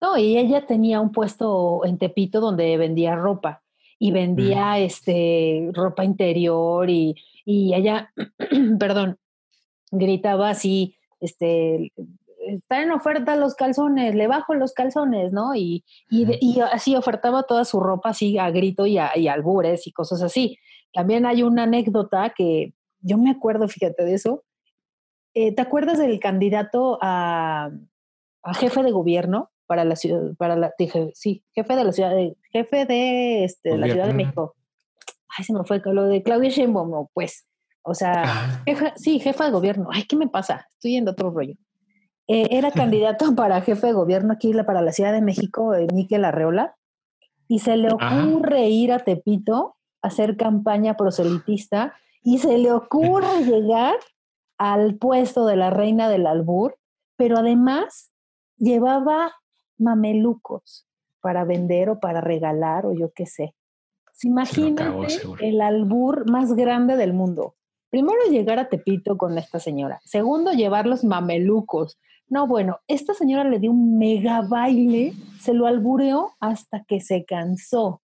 No, y ella tenía un puesto en Tepito donde vendía ropa y vendía este ropa interior y, y ella, [CLEARS THROAT] perdón, gritaba así, este, está en oferta los calzones, le bajo los calzones, ¿no? Y, y, así ofertaba toda su ropa así a grito y, a, y albures y cosas así. También hay una anécdota que yo me acuerdo, fíjate de eso. Eh, ¿Te acuerdas del candidato a, a, jefe de gobierno para la ciudad, para la, dije, sí, jefe de la ciudad, de, jefe de este, la Ciudad de México? Ay, se me fue lo de Claudia Sheinbaum, pues. O sea, sí, jefa de gobierno. Ay, ¿qué me pasa? Estoy en otro rollo. Eh, era candidato [LAUGHS] para jefe de gobierno aquí para la Ciudad de México, eh, Miquel Arreola, y se le ocurre ir a Tepito a hacer campaña proselitista y se le ocurre [LAUGHS] llegar al puesto de la reina del albur, pero además llevaba mamelucos para vender o para regalar o yo qué sé. Imagínate el albur más grande del mundo. Primero llegar a Tepito con esta señora. Segundo, llevar los mamelucos. No, bueno, esta señora le dio un mega baile, se lo albureó hasta que se cansó.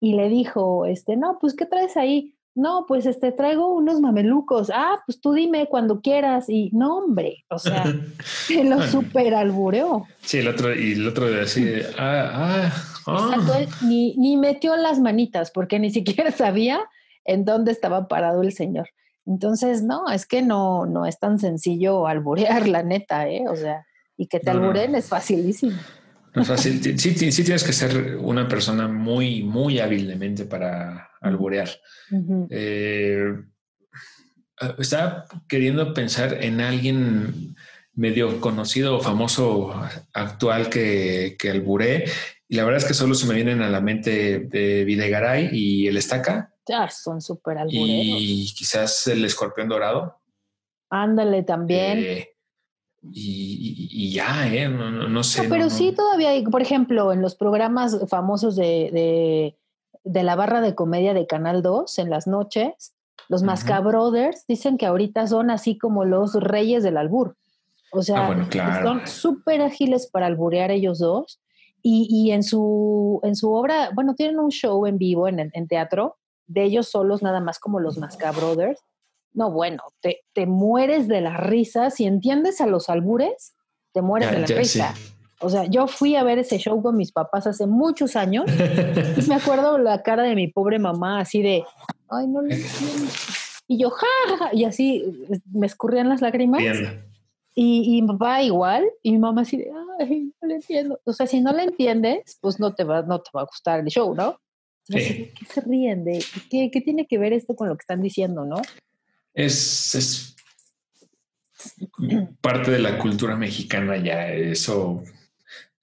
Y le dijo, este, no, pues, ¿qué traes ahí? No, pues, este, traigo unos mamelucos. Ah, pues tú dime cuando quieras. Y no, hombre, o sea, [LAUGHS] se lo super albureó. Sí, el otro, y el otro así, ah, ah, ah. ni, ni metió las manitas porque ni siquiera sabía en dónde estaba parado el señor. Entonces, no, es que no, no es tan sencillo alburear, la neta, ¿eh? O sea, y que te alburen es facilísimo. No es fácil. Sí, sí, tienes que ser una persona muy, muy hábilmente para alburear. Eh, estaba queriendo pensar en alguien medio conocido o famoso actual que, que alburé. Y la verdad es que solo se me vienen a la mente de Videgaray y el Estaca son súper albureros. Y quizás el escorpión dorado. Ándale también. Eh, y, ya, ¿eh? No, sé. pero sí todavía hay, por ejemplo, en los programas famosos de, de, la barra de comedia de Canal 2 en las noches, los Masca Brothers dicen que ahorita son así como los reyes del albur. O sea, ah, son súper ágiles para alburear ellos dos. Y, y, en, su, en su obra, bueno, tienen un show en vivo en, en teatro de ellos solos, nada más como los Masca Brothers. No, bueno, te, te mueres de la risa. Si entiendes a los albures, te mueres de la risa. O sea, yo fui a ver ese show con mis papás hace muchos años y me acuerdo la cara de mi pobre mamá así de, ay, no le entiendo. Y yo, ja, y así me escurrían las lágrimas. Y, y, mi papá igual, y mi mamá así de, ay, no le entiendo. O sea, si no le entiendes, pues no te va, no te va a gustar el show, ¿no? ¿Qué se ríen de? ¿Qué, ¿Qué, tiene que ver esto con lo que están diciendo, no? Es, es parte de la cultura mexicana ya, eso.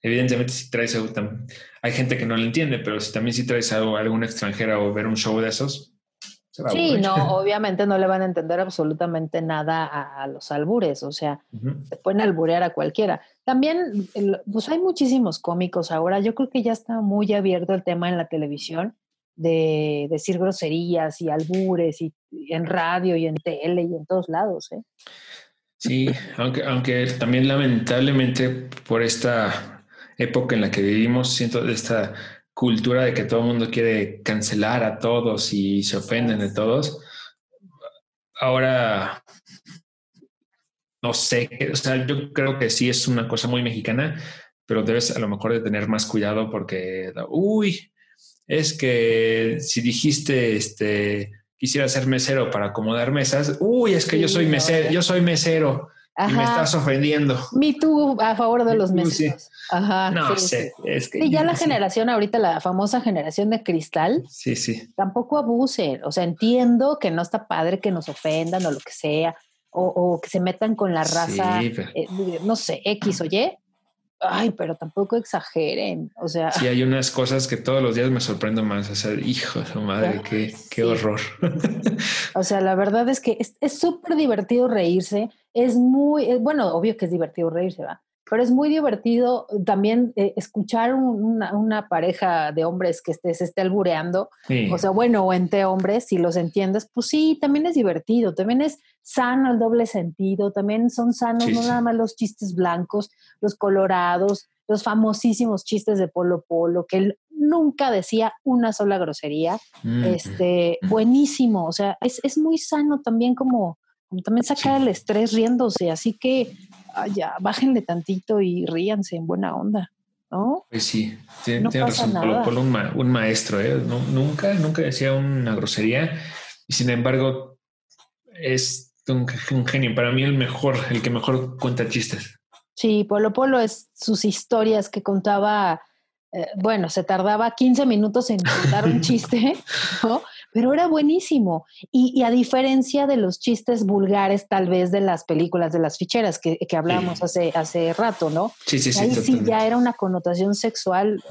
Evidentemente, si traes algo, hay gente que no lo entiende, pero si también si traes algo, a algún extranjero o ver un show de esos, Sí, no, [LAUGHS] obviamente no le van a entender absolutamente nada a, los albures, o sea, se pueden alburear a cualquiera. También, pues hay muchísimos cómicos ahora, yo creo que ya está muy abierto el tema en la televisión de decir groserías y albures y, en radio y en tele y en todos lados. ¿eh? Sí, aunque, aunque también lamentablemente por esta época en la que vivimos, siento esta cultura de que todo el mundo quiere cancelar a todos y se ofenden de todos. Ahora, no sé, o sea, yo creo que sí es una cosa muy mexicana, pero debes a lo mejor de tener más cuidado porque, uy, es que si dijiste, este, quisiera ser mesero para acomodar mesas, uy, es que yo soy mesero, yo soy mesero. Y me estás ofendiendo. Me tú a favor de los meseros. Ajá. No sé. Es que. Y ya la generación, ahorita la famosa generación de cristal. Sí, sí. Tampoco abusen. O sea, entiendo que no está padre que nos ofendan o lo que sea. O, que se metan con la raza, eh, no sé, X o Y. Ay, pero tampoco exageren. O sea. Sí, hay unas cosas que todos los días me sorprendo más. O sea, hijo de madre, qué, qué horror. o sea, la verdad es que es súper divertido reírse es muy, bueno, obvio que es divertido reírse, ¿va? Pero es muy divertido también eh, escuchar una, pareja de hombres que se esté albureando, o sea, bueno, o entre hombres, si los entiendes, pues sí, también es divertido, también es sano el doble sentido, también son sanos no nada más los chistes blancos, los colorados, los famosísimos chistes de Polo Polo, que nunca decía una sola grosería. Este, buenísimo. O sea, es, es muy sano también como, también sacar el estrés riéndose. Así que ya, bájenle tantito y ríanse en buena onda. ¿No? Pues sí, tiene, razón. Por, un, un, maestro, ¿eh? nunca, nunca decía una grosería y sin embargo es un, un, genio. Para mí el mejor, el que mejor cuenta chistes. Sí, Polo Polo es sus historias que contaba eh, bueno, se tardaba 15 minutos en contar un [LAUGHS] chiste, ¿no? Pero era buenísimo. Y, a diferencia de los chistes vulgares, tal vez de las películas de las ficheras que, que hablamos hace, hace rato, ¿no? Sí, sí, sí. Ahí sí ya era una connotación sexual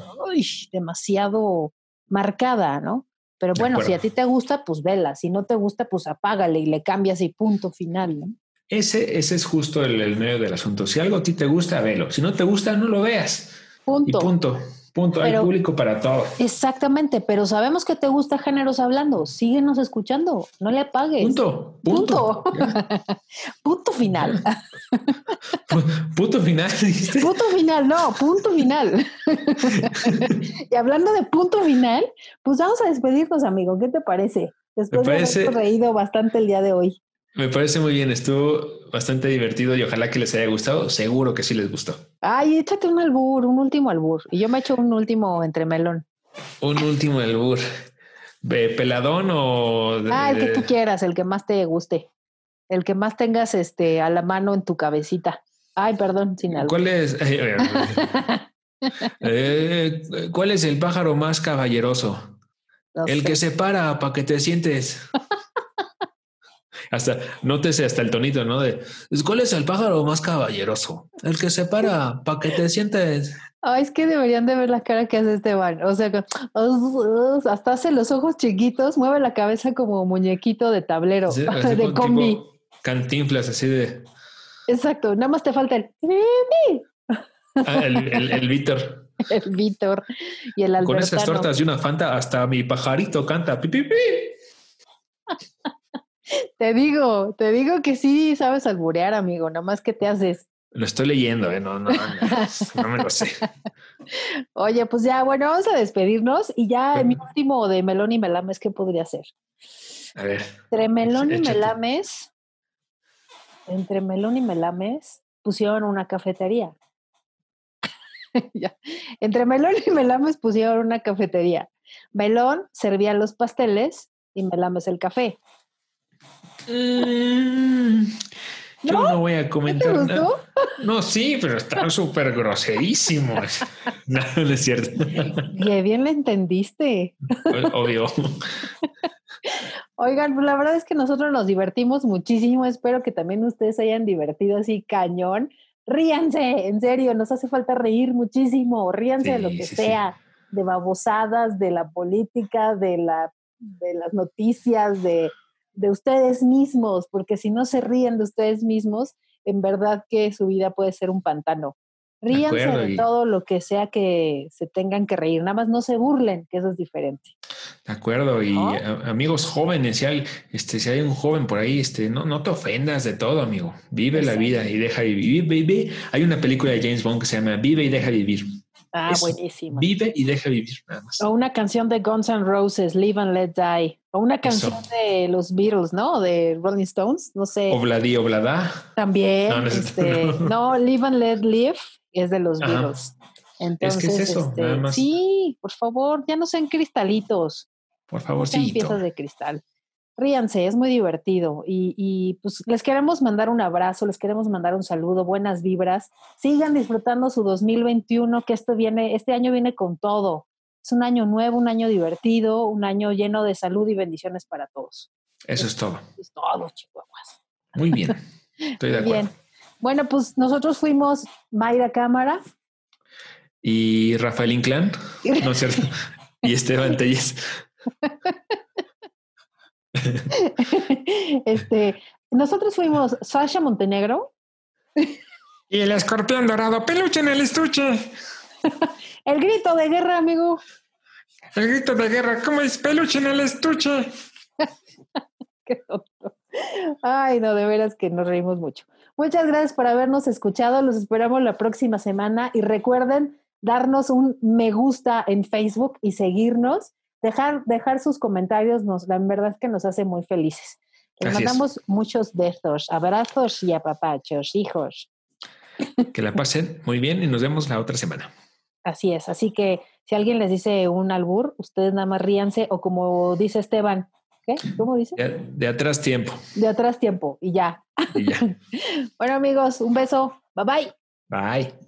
demasiado marcada, ¿no? Pero bueno, si a ti te gusta, pues vela. Si no te gusta, pues apágale y le cambias y punto final, ¿no? Ese, ese es justo el, el medio del asunto. Si algo a ti te gusta, velo. Si no te gusta, no lo veas. Punto. Y punto. Punto, hay público para todo. Exactamente, pero sabemos que te gusta géneros hablando. Síguenos escuchando, no le apagues. Punto. Punto. Punto, final. [LAUGHS] punto final, [LAUGHS] Punto final, no, punto final. [LAUGHS] y hablando de punto final, pues vamos a despedirnos, amigo. ¿Qué te parece? Después de haber reído bastante el día de hoy. Me parece muy bien, estuvo bastante divertido y ojalá que les haya gustado. Seguro que sí les gustó. Ay, échate un albur, un último albur. Y yo me echo un último entremelón. Un último albur. ¿Peladón o...? ah, el que tú quieras, el que más te guste. El que más tengas este, a la mano en tu cabecita. Ay, perdón, sin albur. ¿Cuál es...? [LAUGHS] Eh, ¿Cuál es el pájaro más caballeroso? el que se para para que te sientes. [LAUGHS] hasta, nótese hasta el tonito, ¿no? De, ¿cuál es el pájaro más caballeroso? El que se para para que te sientes. Ay, es que deberían de ver la cara que hace Esteban. O sea, [LAUGHS] hasta hace los ojos chiquitos, mueve la cabeza como muñequito de tablero, [LAUGHS] de combi. Cantinflas, así de. Exacto, nada más te falta el. Ah, el, el, el Víctor. [LAUGHS] El Víctor y el Albertano. Con esas tortas y una fanta, hasta mi pajarito canta. Pi, pi, pi. Te digo, te digo que sí sabes alburear, amigo, nada más que te haces. Lo estoy leyendo, ¿eh? no, no, no, me lo sé. [LAUGHS] Oye, pues ya, bueno, vamos a despedirnos y ya mi último de melón y melames, ¿qué podría ser? A ver. Entre melón y melames, entre melón y melames pusieron una cafetería. [LAUGHS] Entre melón y melames pusieron una cafetería. Melón servía los pasteles y melames el café. Mm, yo ¿No? voy a comentar. ¿No, nada. no sí, pero están súper groserísimos. [LAUGHS] no, no es cierto. Qué bien le entendiste. Obvio. Oigan, pues la verdad es que nosotros nos divertimos muchísimo. Espero que también ustedes hayan divertido así cañón. Ríanse, en serio, nos hace falta reír muchísimo. Ríanse de lo que sea, de babosadas, de la política, de, la, de las noticias, de de ustedes mismos, porque si no se ríen de ustedes mismos, en verdad que su vida puede ser un pantano. Ríanse de, todo lo que sea que se tengan que reír, nada más no se burlen, que eso es diferente. De acuerdo, y amigos jóvenes, si hay, este, si hay un joven por ahí, este, no, no te ofendas de todo, amigo. Vive la vida y deja vivir. Vive. Hay una película de James Bond que se llama Vive y deja vivir. Ah, buenísimo. Vive y deja vivir, nada más. O una canción de Guns N' Roses, Live and Let Die. O una canción de los Beatles, ¿no? De Rolling Stones, no sé. Obladí, Oblada. También. No, este, [LAUGHS] no, Live and Let Live es de los Beatles. Entonces, es que es eso, nada este, más. Sí, por favor, ya no sean cristalitos. Por favor, sí. piezas de cristal ríanse, es muy divertido y, pues les queremos mandar un abrazo, les queremos mandar un saludo, buenas vibras, sigan disfrutando su 2021, que esto viene, este año viene con todo. Es un año nuevo, un año divertido, un año lleno de salud y bendiciones para todos. Eso es, todo. Es todo, chihuahuas. Muy bien. Estoy de acuerdo. Bien. Bueno, pues nosotros fuimos Mayra Cámara. Y Rafael Inclán. [LAUGHS] No es cierto. y Esteban Telles. este, nosotros fuimos Sasha Montenegro. Y el escorpión dorado, peluche en el estuche. [LAUGHS] el grito de guerra, amigo. El grito de guerra, ¿cómo es peluche en el estuche? [LAUGHS] Qué Ay, no, de veras que nos reímos mucho. Muchas gracias por habernos escuchado. Los esperamos la próxima semana y recuerden darnos un me gusta en Facebook y seguirnos, dejar, dejar sus comentarios, nos, la verdad es que nos hace muy felices. Les mandamos muchos besos, abrazos y apapachos, hijos. Que la pasen muy bien y nos vemos la otra semana. Así es, así que si alguien les dice un albur, ustedes nada más ríanse o como dice Esteban, ¿qué? ¿Cómo dice? De, atrás tiempo. De atrás tiempo y ya. Y ya. [LAUGHS] bueno amigos, un beso. Bye bye. Bye.